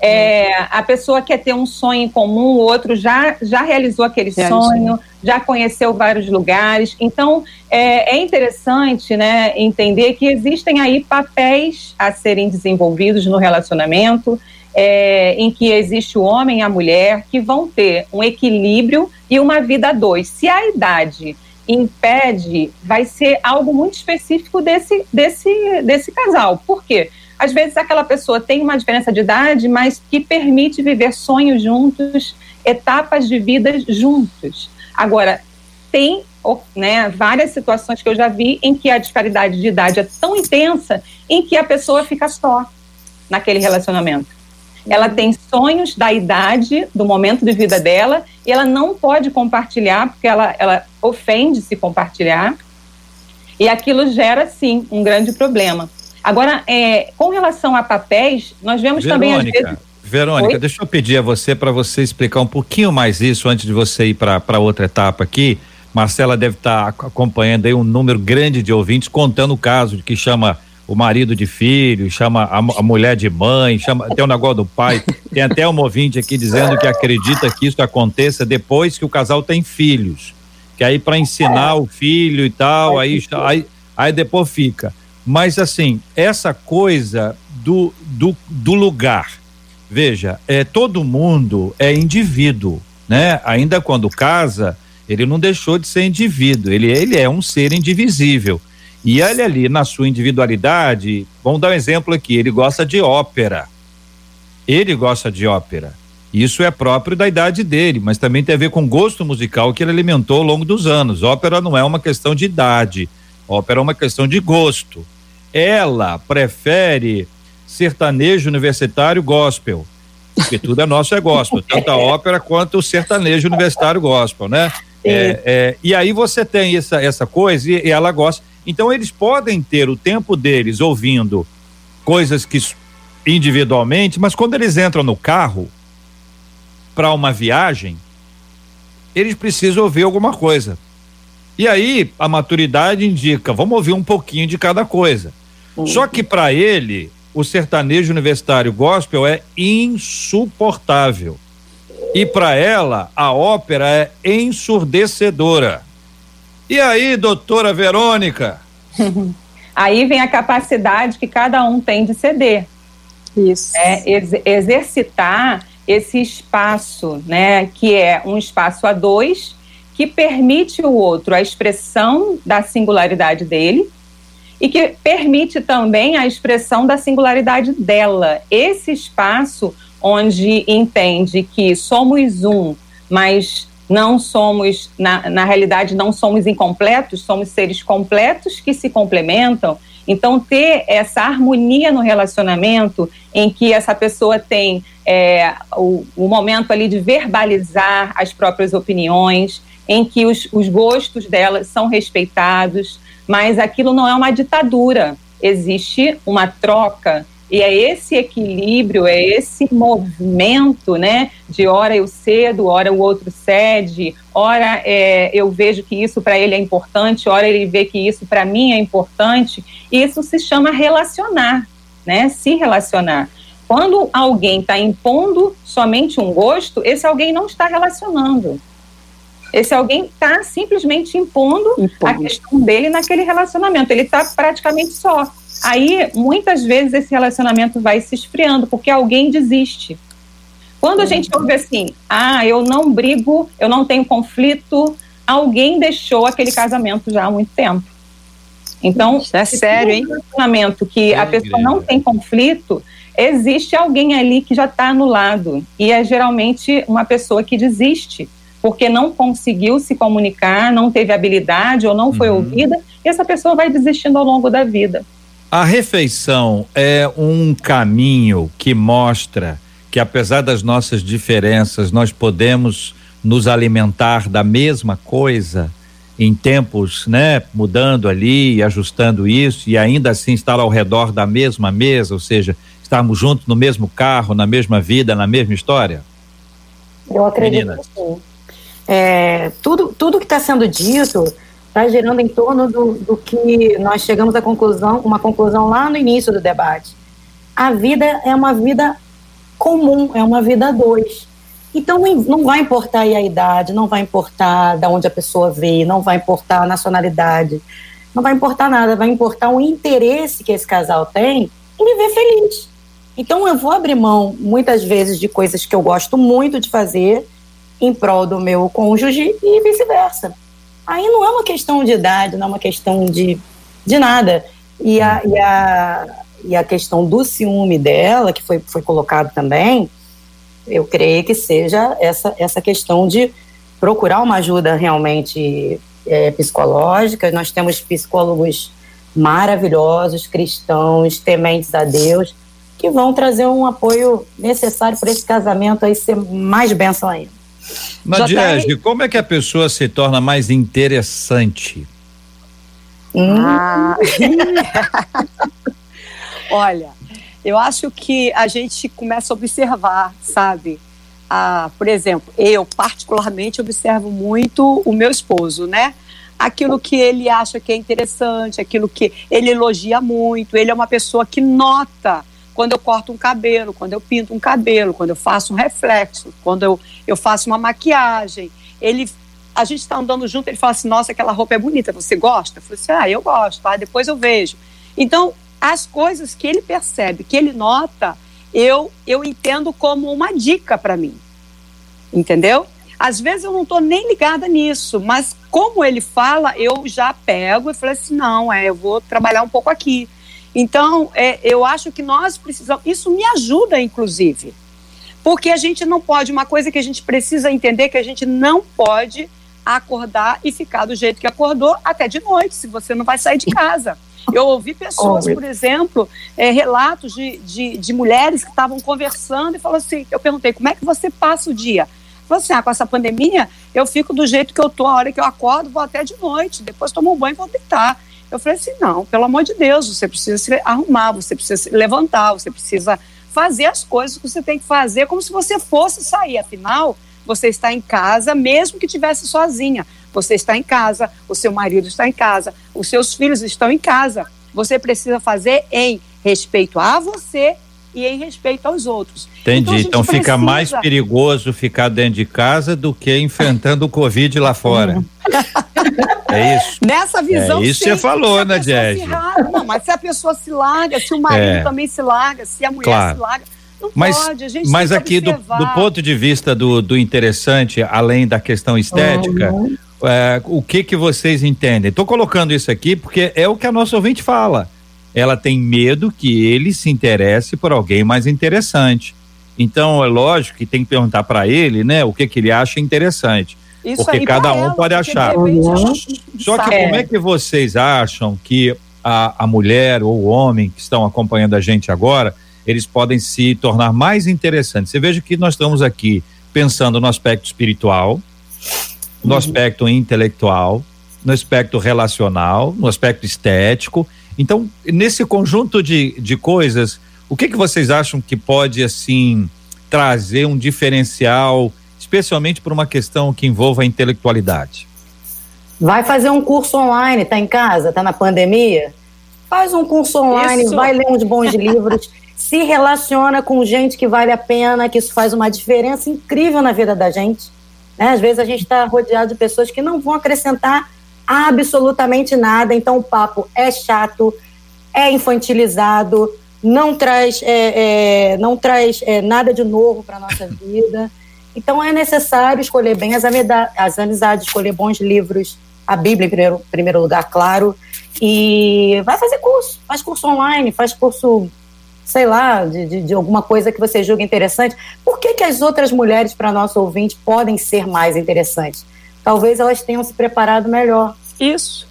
É, a pessoa quer ter um sonho em comum, o outro já, já realizou aquele sonho, já conheceu vários lugares. Então, é, é interessante né, entender que existem aí papéis a serem desenvolvidos no relacionamento é, em que existe o homem e a mulher que vão ter um equilíbrio e uma vida a dois. Se a idade impede, vai ser algo muito específico desse, desse, desse casal. Por quê? Às vezes aquela pessoa tem uma diferença de idade, mas que permite viver sonhos juntos, etapas de vida juntos. Agora, tem né, várias situações que eu já vi em que a disparidade de idade é tão intensa em que a pessoa fica só naquele relacionamento. Ela tem sonhos da idade, do momento de vida dela, e ela não pode compartilhar, porque ela, ela ofende se compartilhar. E aquilo gera, sim, um grande problema. Agora, é, com relação a papéis, nós vemos Verônica, também às vezes. Verônica, Oi? deixa eu pedir a você para você explicar um pouquinho mais isso antes de você ir para outra etapa aqui. Marcela deve estar tá acompanhando aí um número grande de ouvintes contando o caso de que chama o marido de filho, chama a, a, mulher de mãe, chama tem o negócio do pai. Tem até um ouvinte aqui dizendo que acredita que isso aconteça depois que o casal tem filhos. Que aí para ensinar o filho e tal, aí, aí, aí depois fica. Mas assim, essa coisa do, do, do lugar. Veja, é, todo mundo é indivíduo, né? Ainda quando casa, ele não deixou de ser indivíduo, ele, ele é um ser indivisível. E ele ali, na sua individualidade, vamos dar um exemplo aqui, ele gosta de ópera. Ele gosta de ópera. Isso é próprio da idade dele, mas também tem a ver com o gosto musical que ele alimentou ao longo dos anos. Ópera não é uma questão de idade, ópera é uma questão de gosto. ela prefere sertanejo universitário gospel. Porque tudo é nosso é gospel, tanto a ópera quanto o sertanejo universitário gospel, né? É, é, e aí você tem essa, essa coisa e, e ela gosta. Então eles podem ter o tempo deles ouvindo coisas que individualmente, mas quando eles entram no carro para uma viagem, eles precisam ouvir alguma coisa. E aí a maturidade indica, vamos ouvir um pouquinho de cada coisa. Só que para ele, o sertanejo universitário gospel é insuportável. E para ela, a ópera é ensurdecedora. E aí, doutora Verônica? aí vem a capacidade que cada um tem de ceder. Isso. É, ex exercitar esse espaço, né, que é um espaço a dois, que permite o outro a expressão da singularidade dele e que permite também a expressão da singularidade dela. Esse espaço onde entende que somos um, mas não somos, na, na realidade, não somos incompletos, somos seres completos que se complementam. Então, ter essa harmonia no relacionamento, em que essa pessoa tem é, o, o momento ali de verbalizar as próprias opiniões, em que os, os gostos dela são respeitados, mas aquilo não é uma ditadura, existe uma troca e é esse equilíbrio, é esse movimento, né? De hora eu cedo, hora o outro cede, hora é, eu vejo que isso para ele é importante, hora ele vê que isso para mim é importante. Isso se chama relacionar, né? Se relacionar. Quando alguém está impondo somente um gosto, esse alguém não está relacionando. Esse alguém está simplesmente impondo, impondo, a questão dele naquele relacionamento. Ele está praticamente só. Aí, muitas vezes, esse relacionamento vai se esfriando, porque alguém desiste. Quando a gente ouve assim, ah, eu não brigo, eu não tenho conflito, alguém deixou aquele casamento já há muito tempo. Então, é sério, hein? Um relacionamento que é a pessoa não tem conflito, existe alguém ali que já está anulado. E é geralmente uma pessoa que desiste porque não conseguiu se comunicar, não teve habilidade ou não foi uhum. ouvida, e essa pessoa vai desistindo ao longo da vida. A refeição é um caminho que mostra que, apesar das nossas diferenças, nós podemos nos alimentar da mesma coisa em tempos, né, mudando ali, ajustando isso e ainda assim estar ao redor da mesma mesa, ou seja, estarmos juntos no mesmo carro, na mesma vida, na mesma história? Eu acredito Meninas. que sim é, tudo, tudo que está sendo dito está girando em torno do, do que nós chegamos à conclusão, uma conclusão lá no início do debate. A vida é uma vida comum, é uma vida a dois. Então não vai importar a idade, não vai importar da onde a pessoa veio, não vai importar a nacionalidade, não vai importar nada, vai importar o interesse que esse casal tem em viver feliz. Então eu vou abrir mão muitas vezes de coisas que eu gosto muito de fazer em prol do meu cônjuge e vice-versa. Aí não é uma questão de idade, não é uma questão de, de nada. E a, e, a, e a questão do ciúme dela, que foi, foi colocado também, eu creio que seja essa, essa questão de procurar uma ajuda realmente é, psicológica. Nós temos psicólogos maravilhosos, cristãos, tementes a Deus, que vão trazer um apoio necessário para esse casamento aí ser mais bênção ainda. Nadiege, como é que a pessoa se torna mais interessante? Ah. Olha, eu acho que a gente começa a observar, sabe? Ah, por exemplo, eu particularmente observo muito o meu esposo, né? Aquilo que ele acha que é interessante, aquilo que ele elogia muito. Ele é uma pessoa que nota quando eu corto um cabelo, quando eu pinto um cabelo, quando eu faço um reflexo, quando eu, eu faço uma maquiagem. Ele, a gente está andando junto, ele fala assim: Nossa, aquela roupa é bonita, você gosta? Eu falei assim: Ah, eu gosto, tá? depois eu vejo. Então, as coisas que ele percebe, que ele nota, eu, eu entendo como uma dica para mim. Entendeu? Às vezes eu não estou nem ligada nisso, mas como ele fala, eu já pego e falo assim: não, é, eu vou trabalhar um pouco aqui. Então, é, eu acho que nós precisamos. Isso me ajuda, inclusive. Porque a gente não pode. Uma coisa que a gente precisa entender que a gente não pode acordar e ficar do jeito que acordou até de noite, se você não vai sair de casa. Eu ouvi pessoas, por exemplo, é, relatos de, de, de, mulheres que estavam conversando e falaram assim: eu perguntei, como é que você passa o dia? Falei assim: ah, com essa pandemia, eu fico do jeito que eu tô, a hora que eu acordo, vou até de noite, depois tomo um banho e vou deitar. Eu falei assim: não, pelo amor de Deus, você precisa se arrumar, você precisa se levantar, você precisa fazer as coisas que você tem que fazer como se você fosse sair. Afinal, você está em casa, mesmo que tivesse sozinha. Você está em casa, o seu marido está em casa, os seus filhos estão em casa. Você precisa fazer em respeito a você e em respeito aos outros. Entendi. Então, então fica precisa... mais perigoso ficar dentro de casa do que enfrentando o Covid lá fora. é isso. Nessa visão. É isso que você falou, né, Jess? Não, mas se a pessoa se larga, se o marido é. também se larga, se a mulher claro. se larga. Não mas, pode, a gente mas aqui do, do, ponto de vista do, do interessante, além da questão estética, uhum. é, o que que vocês entendem? Estou colocando isso aqui porque é o que a nossa ouvinte fala ela tem medo que ele se interesse por alguém mais interessante. Então, é lógico que tem que perguntar para ele, né, o que que ele acha interessante. Isso porque cada um ela, pode achar. Só que como é que vocês acham que a, a mulher ou o homem que estão acompanhando a gente agora, eles podem se tornar mais interessantes? Você veja que nós estamos aqui pensando no aspecto espiritual, no uhum. aspecto intelectual, no aspecto relacional, no aspecto estético então, nesse conjunto de, de coisas, o que, que vocês acham que pode, assim, trazer um diferencial, especialmente por uma questão que envolva a intelectualidade? Vai fazer um curso online, tá em casa, tá na pandemia? Faz um curso online, isso. vai ler uns bons livros, se relaciona com gente que vale a pena, que isso faz uma diferença incrível na vida da gente. Né? Às vezes a gente está rodeado de pessoas que não vão acrescentar absolutamente nada. Então o papo é chato, é infantilizado, não traz, é, é, não traz é, nada de novo para nossa vida. Então é necessário escolher bem as, as amizades, escolher bons livros, a Bíblia em primeiro, primeiro lugar, claro, e vai fazer curso, faz curso online, faz curso, sei lá, de, de, de alguma coisa que você julga interessante. Por que, que as outras mulheres, para nosso ouvinte, podem ser mais interessantes? Talvez elas tenham se preparado melhor. Isso.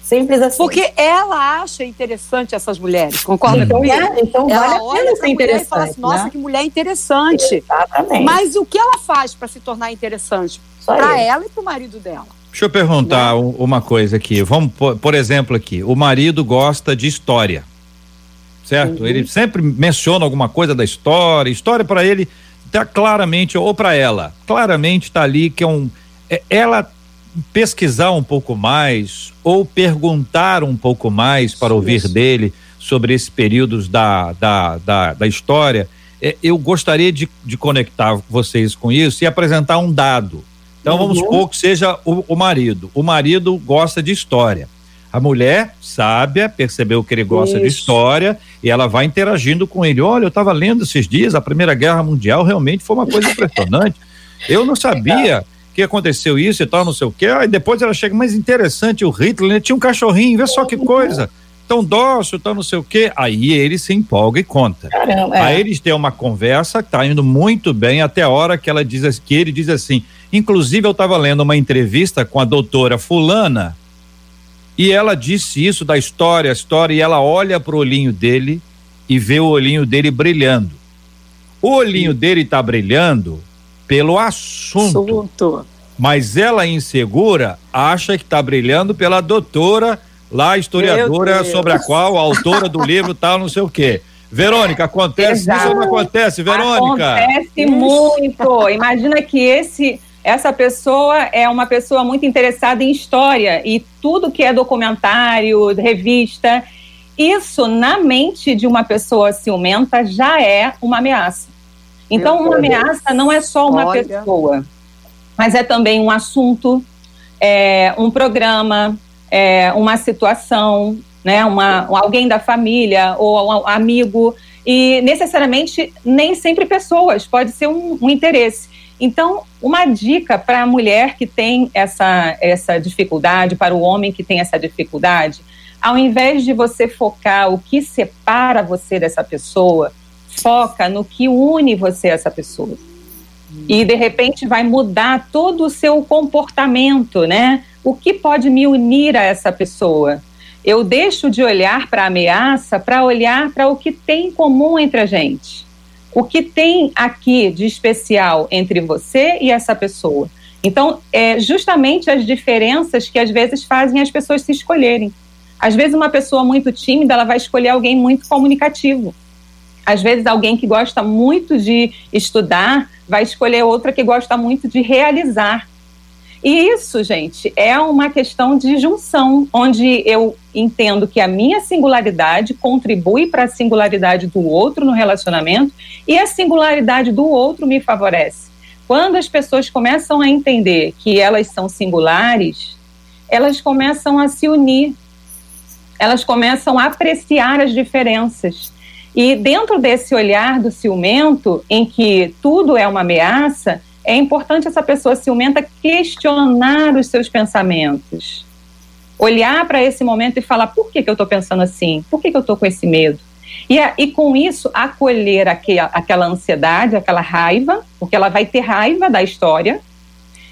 Simples assim. Porque ela acha interessante essas mulheres, concorda então, comigo? É, então ela vale a pena ser interessante. E fala assim, Nossa, né? que mulher interessante. Exatamente. Mas o que ela faz para se tornar interessante? Para ela e para o marido dela. Deixa eu perguntar né? uma coisa aqui. Vamos, por, por, exemplo, aqui. O marido gosta de história, certo? Uhum. Ele sempre menciona alguma coisa da história. História para ele tá claramente ou para ela, claramente está ali que é um ela pesquisar um pouco mais ou perguntar um pouco mais para ouvir Isso. dele sobre esses períodos da, da, da, da história, é, eu gostaria de, de conectar vocês com isso e apresentar um dado. Então uhum. vamos supor que seja o, o marido. O marido gosta de história. A mulher, sábia, percebeu que ele gosta Isso. de história e ela vai interagindo com ele. Olha, eu estava lendo esses dias, a Primeira Guerra Mundial realmente foi uma coisa impressionante. Eu não sabia que aconteceu isso e tal, não sei o quê. Aí depois ela chega, mas interessante, o Hitler né? tinha um cachorrinho, vê só que coisa. Tão dócil, tão não sei o quê. Aí ele se empolga e conta. Caramba, é. Aí eles têm uma conversa que tá indo muito bem até a hora que ela diz que ele diz assim. Inclusive, eu estava lendo uma entrevista com a doutora Fulana e ela disse isso da história, a história, e ela olha pro olhinho dele e vê o olhinho dele brilhando. O olhinho Sim. dele está brilhando pelo assunto. assunto. Mas ela insegura acha que está brilhando pela doutora lá, historiadora sobre a qual a autora do livro tal, não sei o quê. Verônica, acontece Exato. isso ou não acontece, Verônica? Acontece muito. Imagina que esse essa pessoa é uma pessoa muito interessada em história e tudo que é documentário, revista, isso na mente de uma pessoa ciumenta já é uma ameaça. Então, uma ameaça não é só uma Olha. pessoa, mas é também um assunto, é, um programa, é, uma situação, né, uma, alguém da família ou um amigo, e necessariamente nem sempre pessoas, pode ser um, um interesse. Então, uma dica para a mulher que tem essa, essa dificuldade, para o homem que tem essa dificuldade, ao invés de você focar o que separa você dessa pessoa, foca no que une você a essa pessoa. E de repente vai mudar todo o seu comportamento, né? O que pode me unir a essa pessoa? Eu deixo de olhar para a ameaça para olhar para o que tem em comum entre a gente. O que tem aqui de especial entre você e essa pessoa. Então, é justamente as diferenças que às vezes fazem as pessoas se escolherem. Às vezes, uma pessoa muito tímida, ela vai escolher alguém muito comunicativo. Às vezes, alguém que gosta muito de estudar vai escolher outra que gosta muito de realizar. E isso, gente, é uma questão de junção, onde eu entendo que a minha singularidade contribui para a singularidade do outro no relacionamento e a singularidade do outro me favorece. Quando as pessoas começam a entender que elas são singulares, elas começam a se unir, elas começam a apreciar as diferenças. E dentro desse olhar do ciumento, em que tudo é uma ameaça, é importante essa pessoa ciumenta questionar os seus pensamentos. Olhar para esse momento e falar: por que, que eu estou pensando assim? Por que, que eu estou com esse medo? E, e com isso, acolher aquela, aquela ansiedade, aquela raiva, porque ela vai ter raiva da história,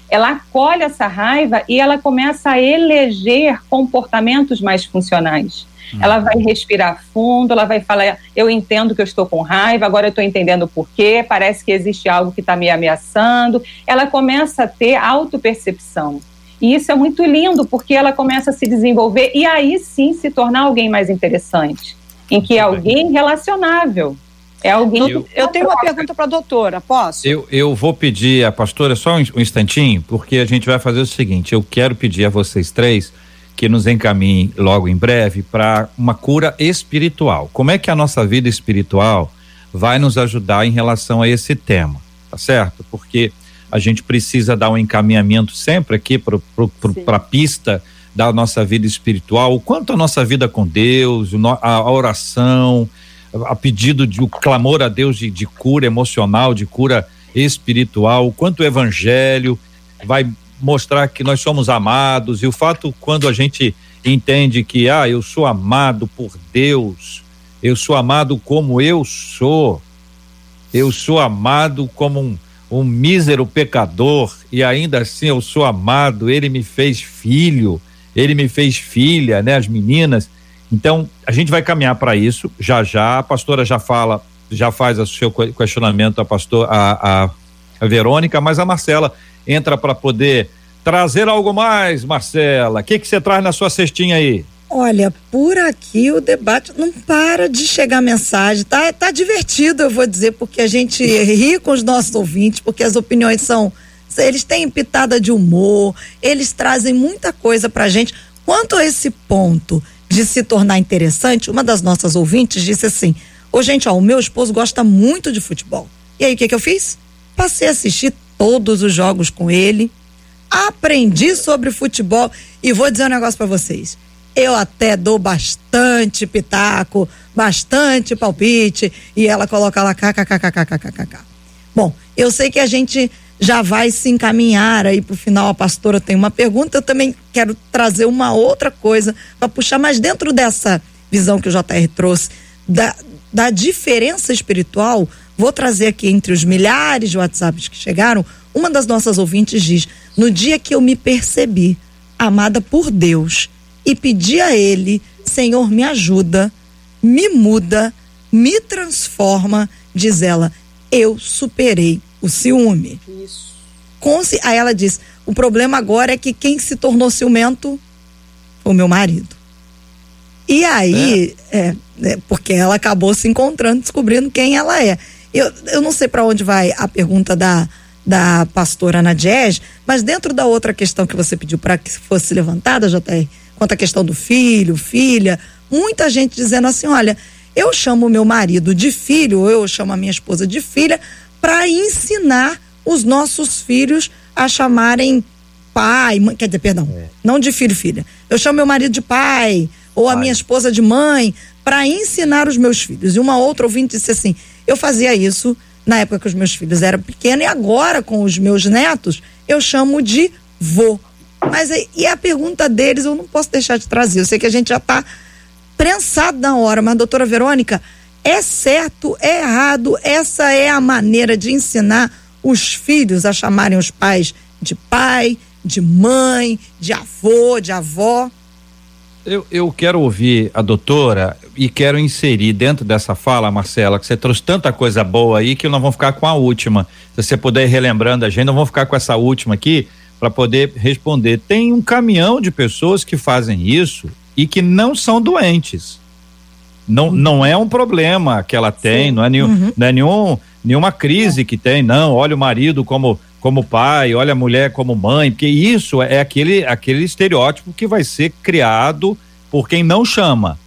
ela acolhe essa raiva e ela começa a eleger comportamentos mais funcionais. Uhum. Ela vai respirar fundo, ela vai falar: Eu entendo que eu estou com raiva, agora eu estou entendendo por quê, parece que existe algo que está me ameaçando. Ela começa a ter autopercepção. E isso é muito lindo, porque ela começa a se desenvolver e aí sim se tornar alguém mais interessante, em que é alguém relacionável. É alguém. Eu, eu tenho uma pergunta para a doutora, posso? Eu, eu vou pedir a pastora só um, um instantinho, porque a gente vai fazer o seguinte: eu quero pedir a vocês três que nos encaminhe logo em breve para uma cura espiritual. Como é que a nossa vida espiritual vai nos ajudar em relação a esse tema, tá certo? Porque a gente precisa dar um encaminhamento sempre aqui para a pista da nossa vida espiritual, o quanto a nossa vida com Deus, a oração, a pedido de o clamor a Deus de, de cura emocional, de cura espiritual, o quanto o evangelho vai mostrar que nós somos amados e o fato quando a gente entende que ah, eu sou amado por Deus, eu sou amado como eu sou, eu sou amado como um, um mísero pecador e ainda assim eu sou amado, ele me fez filho, ele me fez filha, né, as meninas. Então, a gente vai caminhar para isso. Já já a pastora já fala, já faz o seu questionamento a pastor a, a, Verônica, mas a Marcela entra para poder trazer algo mais, Marcela. O que que você traz na sua cestinha aí? Olha, por aqui o debate não para de chegar mensagem. Tá, tá divertido, eu vou dizer, porque a gente ri com os nossos ouvintes, porque as opiniões são. Eles têm pitada de humor, eles trazem muita coisa pra gente. Quanto a esse ponto de se tornar interessante, uma das nossas ouvintes disse assim: Ô, gente, ó, o meu esposo gosta muito de futebol. E aí, o que, que eu fiz? Passei a assistir todos os jogos com ele, aprendi sobre futebol e vou dizer um negócio para vocês. Eu até dou bastante pitaco, bastante palpite e ela coloca lá kkkkkkkk. Bom, eu sei que a gente já vai se encaminhar aí pro final. A pastora tem uma pergunta, eu também quero trazer uma outra coisa para puxar, mas dentro dessa visão que o JR trouxe da, da diferença espiritual, vou trazer aqui entre os milhares de WhatsApps que chegaram, uma das nossas ouvintes diz: No dia que eu me percebi amada por Deus e pedi a Ele, Senhor, me ajuda, me muda, me transforma, diz ela, eu superei o ciúme. Isso. Consi Aí ela diz: o problema agora é que quem se tornou ciumento foi o meu marido. E aí, é. É, é, porque ela acabou se encontrando, descobrindo quem ela é. Eu, eu não sei para onde vai a pergunta da, da pastora Nadiege, mas dentro da outra questão que você pediu para que fosse levantada, JR, quanto à questão do filho, filha, muita gente dizendo assim: olha, eu chamo o meu marido de filho, ou eu chamo a minha esposa de filha, para ensinar os nossos filhos a chamarem pai, mãe, quer dizer, perdão, é. não de filho, filha. Eu chamo meu marido de pai, ou pai. a minha esposa de mãe, para ensinar os meus filhos. E uma outra ouvinte disse assim: eu fazia isso na época que os meus filhos eram pequenos, e agora com os meus netos, eu chamo de vô. Mas e a pergunta deles eu não posso deixar de trazer. Eu sei que a gente já está prensado na hora, mas doutora Verônica, é certo, é errado, essa é a maneira de ensinar os filhos a chamarem os pais de pai, de mãe, de avô, de avó? Eu, eu quero ouvir a doutora e quero inserir dentro dessa fala, Marcela, que você trouxe tanta coisa boa aí que nós vamos ficar com a última. Se você puder ir relembrando a gente, nós vamos ficar com essa última aqui para poder responder. Tem um caminhão de pessoas que fazem isso e que não são doentes. Não, não é um problema que ela tem, Sim. não é, nenhum, uhum. não é nenhum, nenhuma crise que tem, não. Olha o marido como como pai, olha a mulher como mãe, porque isso é aquele, aquele estereótipo que vai ser criado por quem não chama.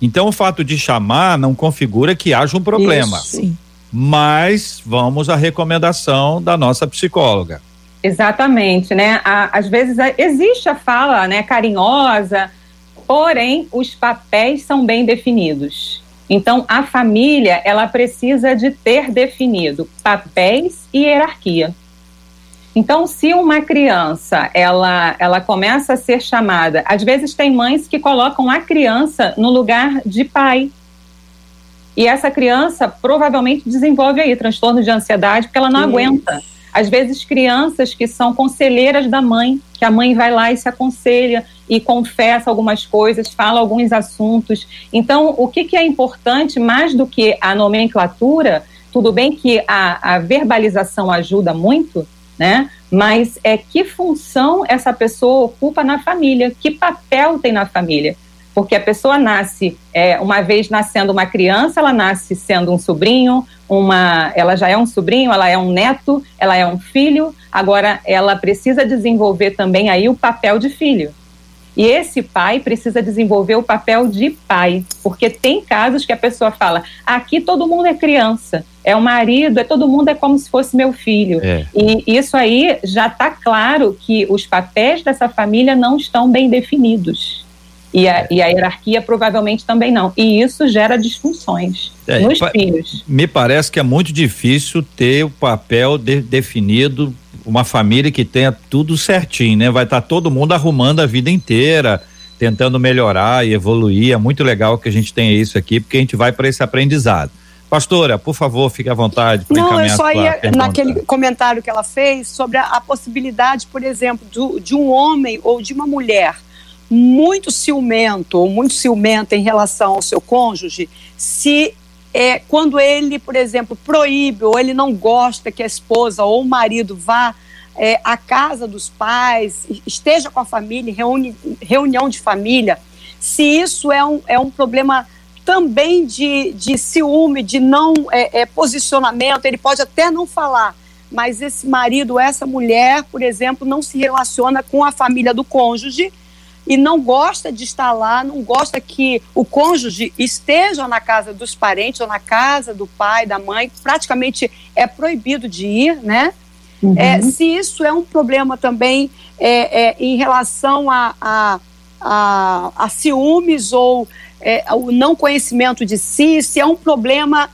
Então, o fato de chamar não configura que haja um problema. Isso, Mas vamos à recomendação da nossa psicóloga. Exatamente, né? às vezes existe a fala, né, carinhosa, porém os papéis são bem definidos. Então, a família, ela precisa de ter definido papéis e hierarquia. Então, se uma criança ela, ela começa a ser chamada, às vezes tem mães que colocam a criança no lugar de pai. E essa criança provavelmente desenvolve aí transtorno de ansiedade porque ela não Isso. aguenta. Às vezes crianças que são conselheiras da mãe, que a mãe vai lá e se aconselha e confessa algumas coisas, fala alguns assuntos. Então, o que, que é importante mais do que a nomenclatura? Tudo bem que a, a verbalização ajuda muito, né? Mas é que função essa pessoa ocupa na família, que papel tem na família. Porque a pessoa nasce, é, uma vez nascendo uma criança, ela nasce sendo um sobrinho, uma, ela já é um sobrinho, ela é um neto, ela é um filho, agora ela precisa desenvolver também aí o papel de filho. E esse pai precisa desenvolver o papel de pai, porque tem casos que a pessoa fala: aqui todo mundo é criança, é o marido, é todo mundo é como se fosse meu filho. É. E isso aí já está claro que os papéis dessa família não estão bem definidos. E a, e a hierarquia provavelmente também não. E isso gera disfunções é, nos filhos. Me parece que é muito difícil ter o papel de, definido uma família que tenha tudo certinho, né? Vai estar tá todo mundo arrumando a vida inteira, tentando melhorar e evoluir. É muito legal que a gente tenha isso aqui, porque a gente vai para esse aprendizado. Pastora, por favor, fique à vontade Não, eu só ia naquele comentário que ela fez sobre a, a possibilidade, por exemplo, do, de um homem ou de uma mulher muito ciumento ou muito ciumenta em relação ao seu cônjuge, se é, quando ele, por exemplo, proíbe ou ele não gosta que a esposa ou o marido vá é, à casa dos pais, esteja com a família, reúne, reunião de família, se isso é um, é um problema também de, de ciúme, de não é, é, posicionamento, ele pode até não falar, mas esse marido, essa mulher, por exemplo, não se relaciona com a família do cônjuge e não gosta de estar lá, não gosta que o cônjuge esteja na casa dos parentes ou na casa do pai, da mãe, praticamente é proibido de ir, né? Uhum. É, se isso é um problema também é, é, em relação a, a, a, a ciúmes ou é, o não conhecimento de si, se é um problema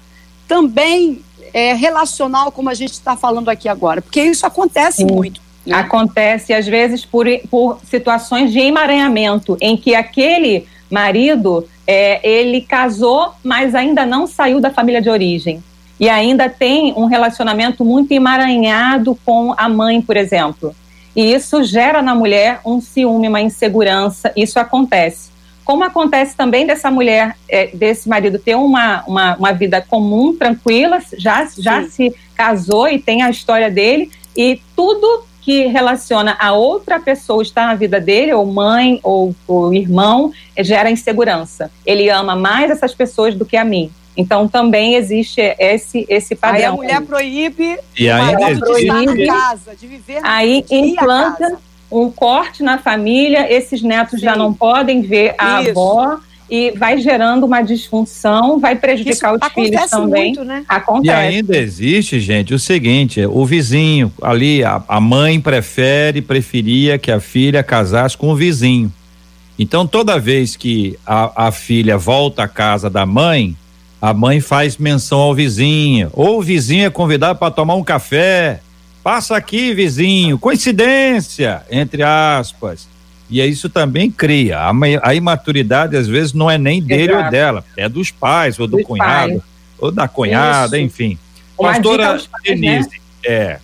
também é, relacional, como a gente está falando aqui agora, porque isso acontece Sim. muito. Né? Acontece, às vezes, por, por situações de emaranhamento, em que aquele marido, é, ele casou, mas ainda não saiu da família de origem. E ainda tem um relacionamento muito emaranhado com a mãe, por exemplo. E isso gera na mulher um ciúme, uma insegurança. Isso acontece. Como acontece também dessa mulher, é, desse marido ter uma, uma, uma, vida comum, tranquila, já, já se casou e tem a história dele, e tudo que relaciona a outra pessoa estar na vida dele, ou mãe, ou, ou irmão, gera insegurança. Ele ama mais essas pessoas do que a mim. Então também existe esse esse padrão. Aí a mulher proíbe e ainda de estar na casa, de viver na Aí implanta um corte na família, esses netos Sim. já não podem ver a Isso. avó e vai gerando uma disfunção, vai prejudicar Isso os filhos também. Muito, né? Acontece. E ainda existe, gente, o seguinte: o vizinho ali, a, a mãe prefere, preferia que a filha casasse com o vizinho. Então, toda vez que a, a filha volta à casa da mãe, a mãe faz menção ao vizinho, ou o vizinho é convidado para tomar um café. Passa aqui, vizinho. Coincidência, entre aspas. E isso também cria. A, a imaturidade, às vezes, não é nem dele Exato. ou dela, é dos pais, ou do dos cunhado, pais. ou da cunhada, isso. enfim. Uma Pastora pais, Denise, né? é,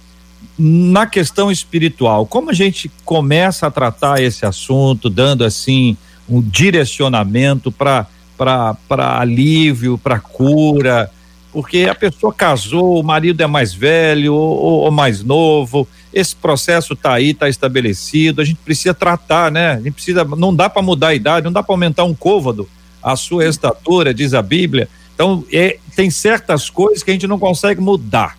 na questão espiritual, como a gente começa a tratar esse assunto, dando assim um direcionamento para para alívio, para cura, porque a pessoa casou, o marido é mais velho ou, ou mais novo, esse processo está aí, está estabelecido, a gente precisa tratar, né? A gente precisa, não dá para mudar a idade, não dá para aumentar um côvado, a sua estatura, diz a Bíblia. Então, é, tem certas coisas que a gente não consegue mudar.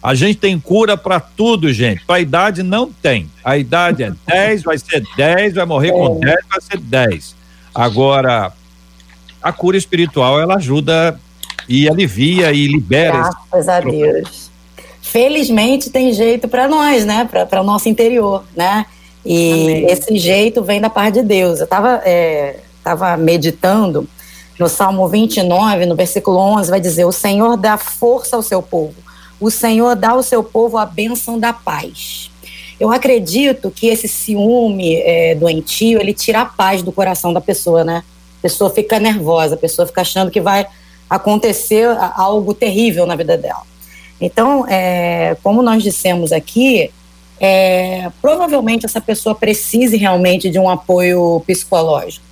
A gente tem cura para tudo, gente. Para a idade não tem. A idade é 10, vai ser 10, vai morrer com 10, vai ser 10. Agora, a cura espiritual ela ajuda e alivia e libera. Graças a Deus. Felizmente tem jeito para nós, né? Para o nosso interior, né? E Amém. esse jeito vem da parte de Deus. Eu estava é, tava meditando no Salmo 29, no versículo 11, vai dizer: O Senhor dá força ao seu povo, o Senhor dá ao seu povo a bênção da paz. Eu acredito que esse ciúme é, doentio ele tira a paz do coração da pessoa, né? A pessoa fica nervosa, a pessoa fica achando que vai acontecer algo terrível na vida dela. Então, é, como nós dissemos aqui, é, provavelmente essa pessoa precise realmente de um apoio psicológico.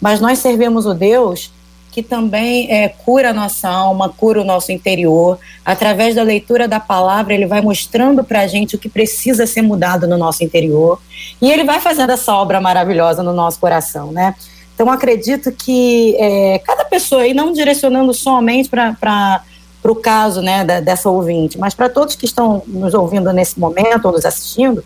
Mas nós servimos o Deus que também é, cura a nossa alma, cura o nosso interior. Através da leitura da palavra, ele vai mostrando para a gente o que precisa ser mudado no nosso interior. E ele vai fazendo essa obra maravilhosa no nosso coração, né? Então, acredito que é, cada pessoa aí, não direcionando somente para o caso né, da, dessa ouvinte, mas para todos que estão nos ouvindo nesse momento ou nos assistindo,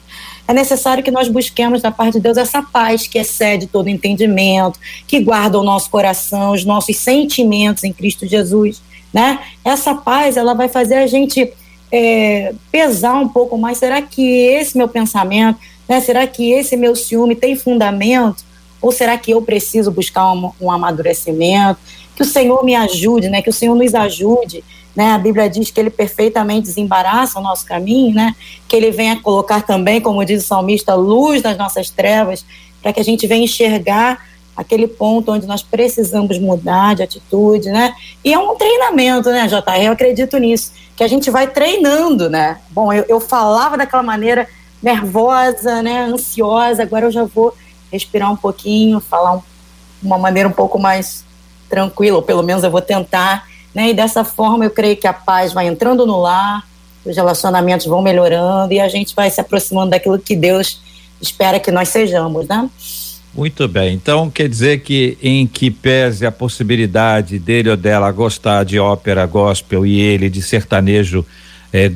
é necessário que nós busquemos da parte de Deus essa paz que excede todo entendimento, que guarda o nosso coração, os nossos sentimentos em Cristo Jesus. Né? Essa paz ela vai fazer a gente é, pesar um pouco mais. Será que esse meu pensamento, né, será que esse meu ciúme tem fundamento? Ou será que eu preciso buscar um, um amadurecimento? Que o Senhor me ajude, né? Que o Senhor nos ajude. Né? A Bíblia diz que ele perfeitamente desembaraça o nosso caminho, né? Que ele venha colocar também, como diz o salmista, luz nas nossas trevas, para que a gente venha enxergar aquele ponto onde nós precisamos mudar de atitude, né? E é um treinamento, né, JR? Eu acredito nisso, que a gente vai treinando, né? Bom, eu, eu falava daquela maneira nervosa, né, ansiosa, agora eu já vou respirar um pouquinho, falar um, uma maneira um pouco mais tranquila, ou pelo menos eu vou tentar, né? E dessa forma eu creio que a paz vai entrando no lar, os relacionamentos vão melhorando e a gente vai se aproximando daquilo que Deus espera que nós sejamos, né? Muito bem. Então quer dizer que em que pese a possibilidade dele ou dela gostar de ópera gospel e ele de sertanejo é, é,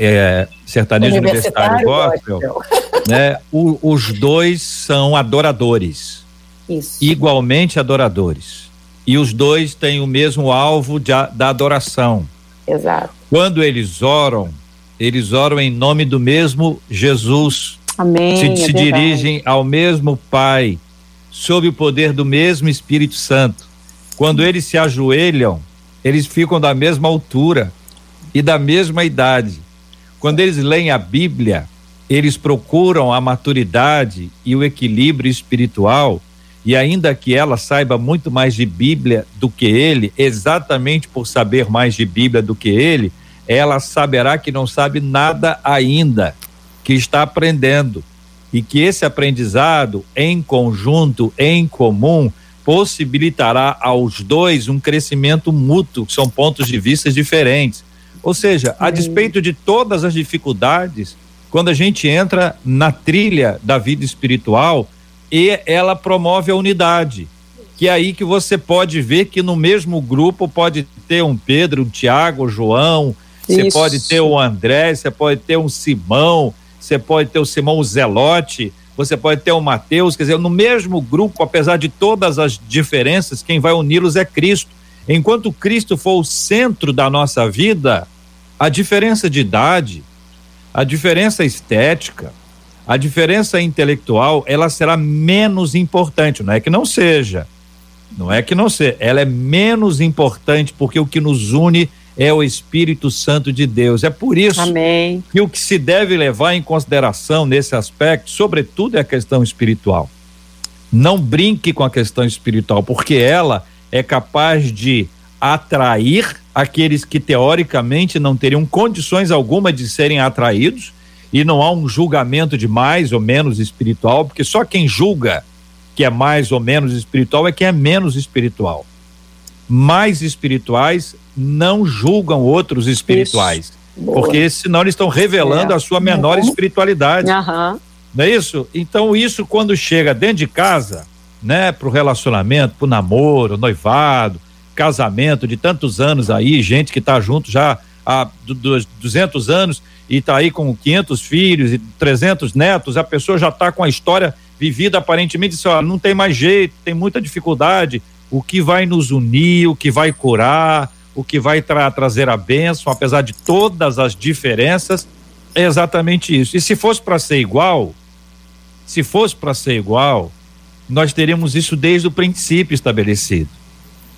é, sertanejo universitário, universitário gospel, gospel. né? O, os dois são adoradores. Isso. Igualmente adoradores. E os dois têm o mesmo alvo de, da adoração. Exato. Quando eles oram, eles oram em nome do mesmo Jesus. Amém. Se, é se dirigem ao mesmo Pai, sob o poder do mesmo Espírito Santo. Quando eles se ajoelham, eles ficam da mesma altura e da mesma idade. Quando eles leem a Bíblia, eles procuram a maturidade e o equilíbrio espiritual, e ainda que ela saiba muito mais de Bíblia do que ele, exatamente por saber mais de Bíblia do que ele, ela saberá que não sabe nada ainda, que está aprendendo. E que esse aprendizado, em conjunto, em comum, possibilitará aos dois um crescimento mútuo, que são pontos de vista diferentes. Ou seja, a despeito de todas as dificuldades, quando a gente entra na trilha da vida espiritual, e ela promove a unidade. Que é aí que você pode ver que no mesmo grupo pode ter um Pedro, um Tiago, um João, você pode ter o André, você pode ter um Simão, você pode ter o Simão Zelote, você pode ter o Mateus, quer dizer, no mesmo grupo, apesar de todas as diferenças, quem vai uni-los é Cristo. Enquanto Cristo for o centro da nossa vida, a diferença de idade, a diferença estética, a diferença intelectual, ela será menos importante. Não é que não seja, não é que não seja, ela é menos importante porque o que nos une é o Espírito Santo de Deus. É por isso Amém. que o que se deve levar em consideração nesse aspecto, sobretudo, é a questão espiritual. Não brinque com a questão espiritual, porque ela é capaz de atrair aqueles que teoricamente não teriam condições alguma de serem atraídos e não há um julgamento de mais ou menos espiritual, porque só quem julga que é mais ou menos espiritual é quem é menos espiritual. Mais espirituais não julgam outros espirituais. Porque senão eles estão revelando é. a sua menor uhum. espiritualidade. Uhum. Não é isso? Então, isso quando chega dentro de casa, né, pro relacionamento, pro namoro, noivado, casamento de tantos anos aí, gente que está junto já há 200 anos e está aí com 500 filhos e 300 netos, a pessoa já está com a história vivida aparentemente, ó, não tem mais jeito, tem muita dificuldade, o que vai nos unir, o que vai curar, o que vai tra trazer a bênção, apesar de todas as diferenças, é exatamente isso. E se fosse para ser igual, se fosse para ser igual, nós teríamos isso desde o princípio estabelecido.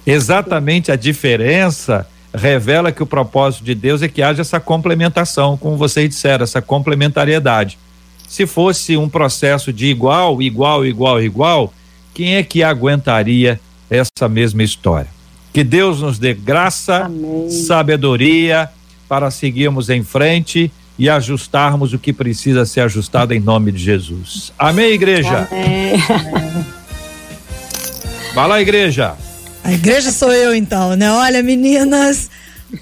Exatamente a diferença revela que o propósito de Deus é que haja essa complementação, como vocês disseram, essa complementariedade. Se fosse um processo de igual, igual, igual, igual, quem é que aguentaria essa mesma história? Que Deus nos dê graça, Amém. sabedoria para seguirmos em frente e ajustarmos o que precisa ser ajustado em nome de Jesus. Amém, igreja? Amém. Vai lá, igreja. A igreja sou eu então, né? Olha, meninas,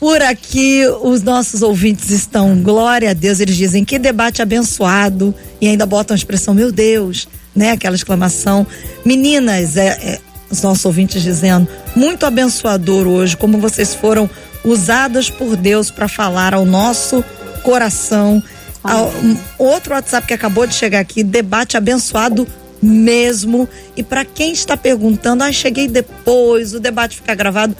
por aqui os nossos ouvintes estão, glória a Deus, eles dizem que debate abençoado e ainda botam a expressão, meu Deus, né? Aquela exclamação. Meninas, é, é, os nossos ouvintes dizendo, muito abençoador hoje, como vocês foram usadas por Deus para falar ao nosso coração. Ao, um, outro WhatsApp que acabou de chegar aqui, debate abençoado mesmo. E para quem está perguntando, ah, cheguei depois, o debate fica gravado,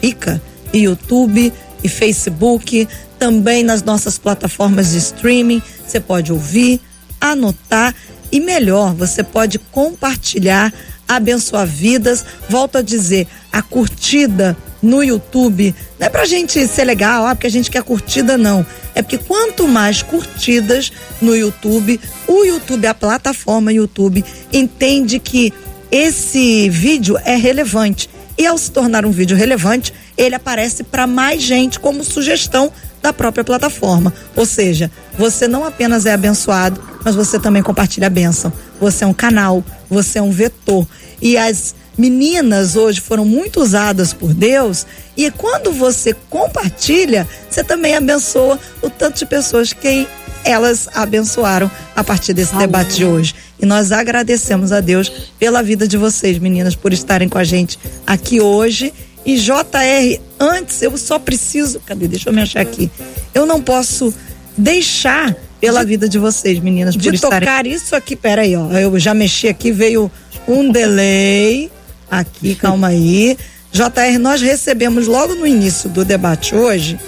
fica. E YouTube e Facebook, também nas nossas plataformas de streaming, você pode ouvir, anotar e melhor, você pode compartilhar, abençoar vidas. Volto a dizer, a curtida no YouTube não é pra gente ser legal, ah, porque a gente quer curtida, não. É porque quanto mais curtidas no YouTube, o YouTube, a plataforma YouTube, entende que esse vídeo é relevante. E ao se tornar um vídeo relevante, ele aparece para mais gente como sugestão da própria plataforma. Ou seja, você não apenas é abençoado, mas você também compartilha a bênção. Você é um canal, você é um vetor. E as meninas hoje foram muito usadas por Deus e quando você compartilha, você também abençoa o tanto de pessoas que elas abençoaram a partir desse Amém. debate de hoje. E nós agradecemos a Deus pela vida de vocês, meninas, por estarem com a gente aqui hoje. E JR, antes eu só preciso, cadê? Deixa eu me achar aqui. Eu não posso deixar pela de, vida de vocês, meninas, por de estarem. tocar isso aqui, peraí, ó. Eu já mexi aqui, veio um delay aqui, calma aí. JR, nós recebemos logo no início do debate hoje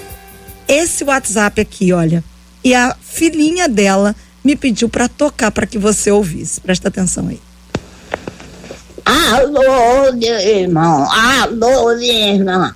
esse WhatsApp aqui, olha. E a filhinha dela me pediu para tocar para que você ouvisse. Presta atenção aí. Alô, irmão. Alô, irmã.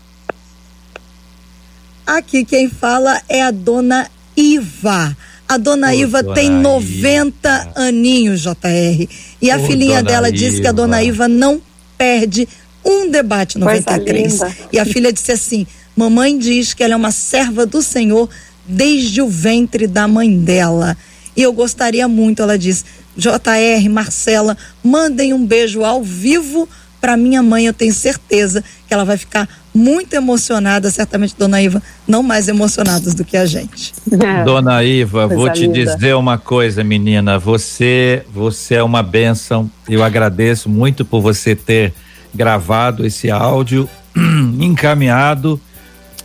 Aqui quem fala é a dona Iva. A dona Ô, Iva dona tem 90 Iva. aninhos, JR. E a Ô, filhinha dela Iva. disse que a dona Iva não perde um debate 93. E a filha disse assim: Mamãe diz que ela é uma serva do Senhor desde o ventre da mãe dela. E eu gostaria muito, ela disse, JR, Marcela, mandem um beijo ao vivo para minha mãe. Eu tenho certeza que ela vai ficar muito emocionada, certamente Dona Iva, não mais emocionadas do que a gente. Dona Iva, vou te linda. dizer uma coisa, menina, você, você é uma bênção. Eu agradeço muito por você ter gravado esse áudio, encaminhado.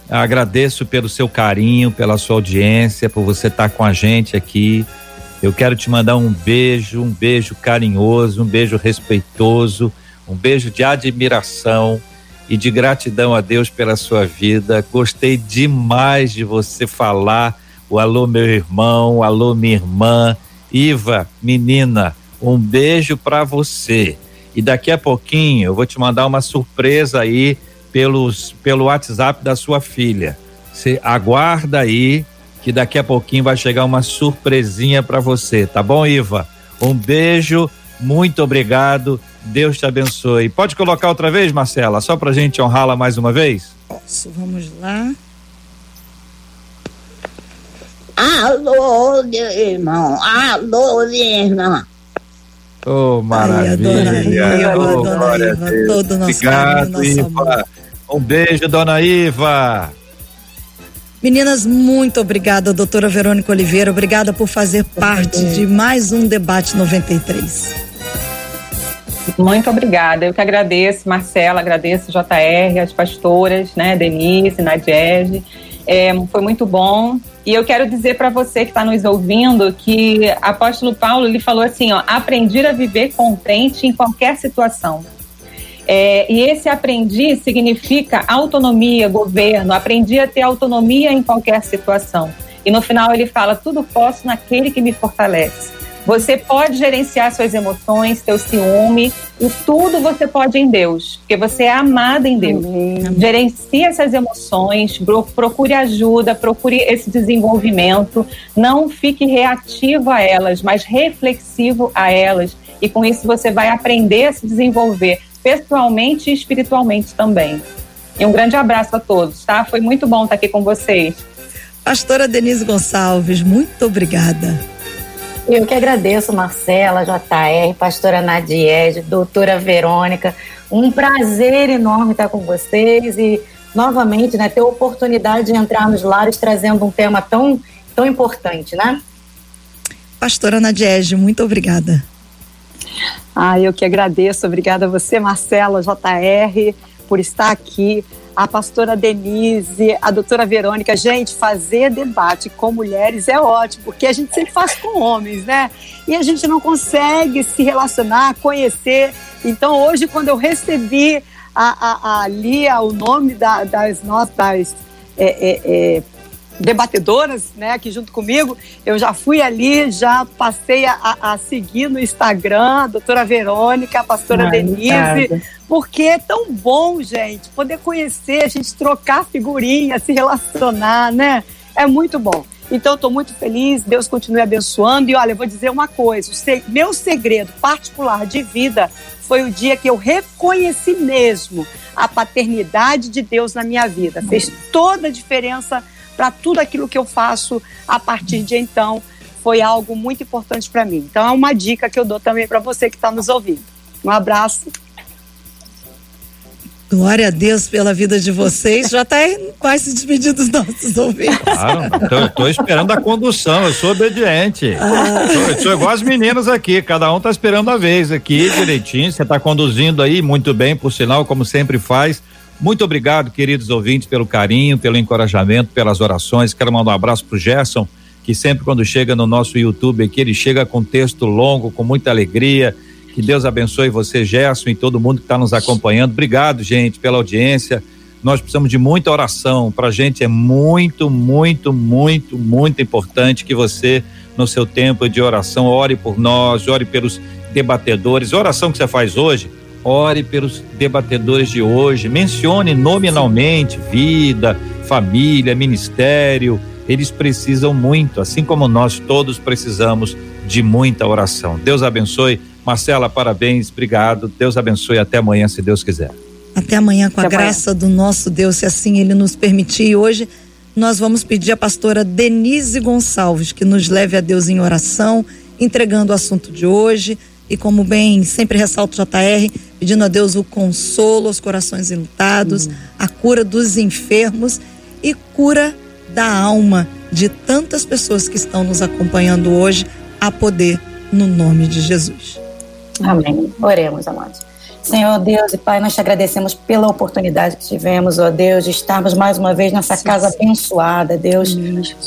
Agradeço pelo seu carinho, pela sua audiência, por você estar com a gente aqui. Eu quero te mandar um beijo, um beijo carinhoso, um beijo respeitoso, um beijo de admiração e de gratidão a Deus pela sua vida. Gostei demais de você falar. O alô, meu irmão, alô, minha irmã. Iva, menina, um beijo para você. E daqui a pouquinho eu vou te mandar uma surpresa aí pelos, pelo WhatsApp da sua filha. Você aguarda aí que daqui a pouquinho vai chegar uma surpresinha para você, tá bom, Iva? Um beijo, muito obrigado Deus te abençoe. Pode colocar outra vez, Marcela, só para a gente honrá-la mais uma vez? Posso, vamos lá. Alô, irmão, alô, irmã. Oh, maravilha. Ai, Iva, oh, dona Iva, todo o nosso Obrigado, Iva. Um beijo, dona Iva. Meninas, muito obrigada, doutora Verônica Oliveira. Obrigada por fazer parte de mais um debate 93. Muito obrigada. Eu que agradeço, Marcela, agradeço JR, as pastoras, né, Denise, Nadiege. É, foi muito bom. E eu quero dizer para você que está nos ouvindo que apóstolo Paulo ele falou assim: ó, aprendi a viver contente em qualquer situação. É, e esse aprendi significa autonomia, governo. Aprendi a ter autonomia em qualquer situação. E no final ele fala: tudo posso naquele que me fortalece. Você pode gerenciar suas emoções, seu ciúme, e tudo você pode em Deus, porque você é amada em Deus. Amém. Gerencie essas emoções, procure ajuda, procure esse desenvolvimento. Não fique reativo a elas, mas reflexivo a elas. E com isso você vai aprender a se desenvolver pessoalmente e espiritualmente também. E um grande abraço a todos, tá? Foi muito bom estar aqui com vocês. Pastora Denise Gonçalves, muito obrigada. Eu que agradeço, Marcela, JR, pastora Nadiege, doutora Verônica. Um prazer enorme estar com vocês e, novamente, né, ter a oportunidade de entrar nos lares trazendo um tema tão, tão importante, né? Pastora Nadiege, muito obrigada. Ah, eu que agradeço. Obrigada a você, Marcela, JR, por estar aqui a pastora Denise, a doutora Verônica. Gente, fazer debate com mulheres é ótimo, porque a gente sempre faz com homens, né? E a gente não consegue se relacionar, conhecer. Então, hoje, quando eu recebi a, a, a Lia, o nome da, das nossas. É, é, é, debatedoras, né, aqui junto comigo, eu já fui ali, já passei a, a seguir no Instagram, a doutora Verônica, a pastora Denise, porque é tão bom, gente, poder conhecer, a gente trocar figurinha, se relacionar, né? É muito bom. Então, estou muito feliz, Deus continue abençoando. E olha, eu vou dizer uma coisa: meu segredo particular de vida foi o dia que eu reconheci mesmo a paternidade de Deus na minha vida. Fez toda a diferença para tudo aquilo que eu faço a partir de então. Foi algo muito importante para mim. Então, é uma dica que eu dou também para você que está nos ouvindo. Um abraço. Glória a Deus pela vida de vocês. Já está quase se despedir dos nossos ouvintes. Claro, estou esperando a condução, eu sou obediente. Ah. Sou, eu sou igual as meninas aqui, cada um está esperando a vez aqui direitinho. Você está conduzindo aí muito bem, por sinal, como sempre faz. Muito obrigado, queridos ouvintes, pelo carinho, pelo encorajamento, pelas orações. Quero mandar um abraço pro Gerson, que sempre quando chega no nosso YouTube aqui, ele chega com texto longo, com muita alegria. Que Deus abençoe você, Gerson, e todo mundo que está nos acompanhando. Obrigado, gente, pela audiência. Nós precisamos de muita oração. Para a gente é muito, muito, muito, muito importante que você, no seu tempo de oração, ore por nós, ore pelos debatedores. A oração que você faz hoje ore pelos debatedores de hoje, mencione nominalmente vida, família, ministério. Eles precisam muito, assim como nós todos precisamos de muita oração. Deus abençoe. Marcela, parabéns, obrigado. Deus abençoe. Até amanhã, se Deus quiser. Até amanhã, com Até a graça do nosso Deus, se assim Ele nos permitir. E hoje nós vamos pedir à pastora Denise Gonçalves que nos leve a Deus em oração, entregando o assunto de hoje e como bem sempre ressalta o JR, pedindo a Deus o consolo aos corações enlutados, a cura dos enfermos e cura da alma de tantas pessoas que estão nos acompanhando hoje a poder no nome de Jesus. Amém. Oremos, amados. Senhor Deus e Pai, nós te agradecemos pela oportunidade que tivemos, ó Deus, de estarmos mais uma vez nessa casa abençoada, Deus,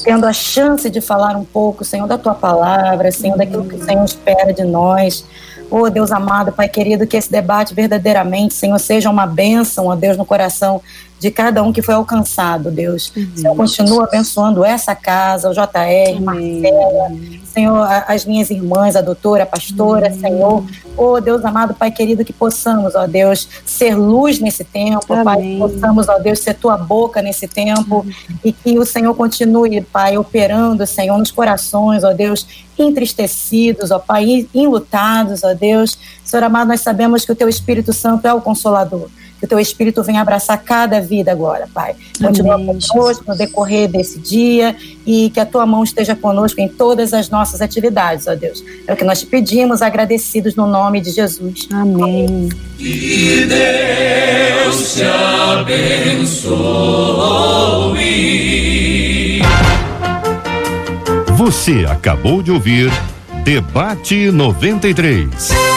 tendo a chance de falar um pouco, Senhor, da tua palavra, Senhor, daquilo que o Senhor espera de nós. Oh, Deus amado, Pai querido, que esse debate verdadeiramente, Senhor, seja uma bênção, ó Deus, no coração de cada um que foi alcançado, Deus. Uhum. Senhor, continua abençoando essa casa, o JR, uhum. Marcela, Senhor, as minhas irmãs, a doutora, a pastora, uhum. Senhor. Oh, Deus amado, Pai querido, que possamos, ó Deus, ser luz nesse tempo, Amém. Pai, que possamos, ó Deus, ser tua boca nesse tempo uhum. e que o Senhor continue, Pai, operando, Senhor, nos corações, ó Deus, entristecidos, ó Pai, enlutados, ó Deus. Senhor amado, nós sabemos que o teu Espírito Santo é o consolador. Que o teu Espírito venha abraçar cada vida agora, Pai. Continua conosco no decorrer desse dia e que a tua mão esteja conosco em todas as nossas atividades, ó Deus. É o que nós te pedimos, agradecidos no nome de Jesus. Amém. Que Deus te abençoe. Você acabou de ouvir Debate 93.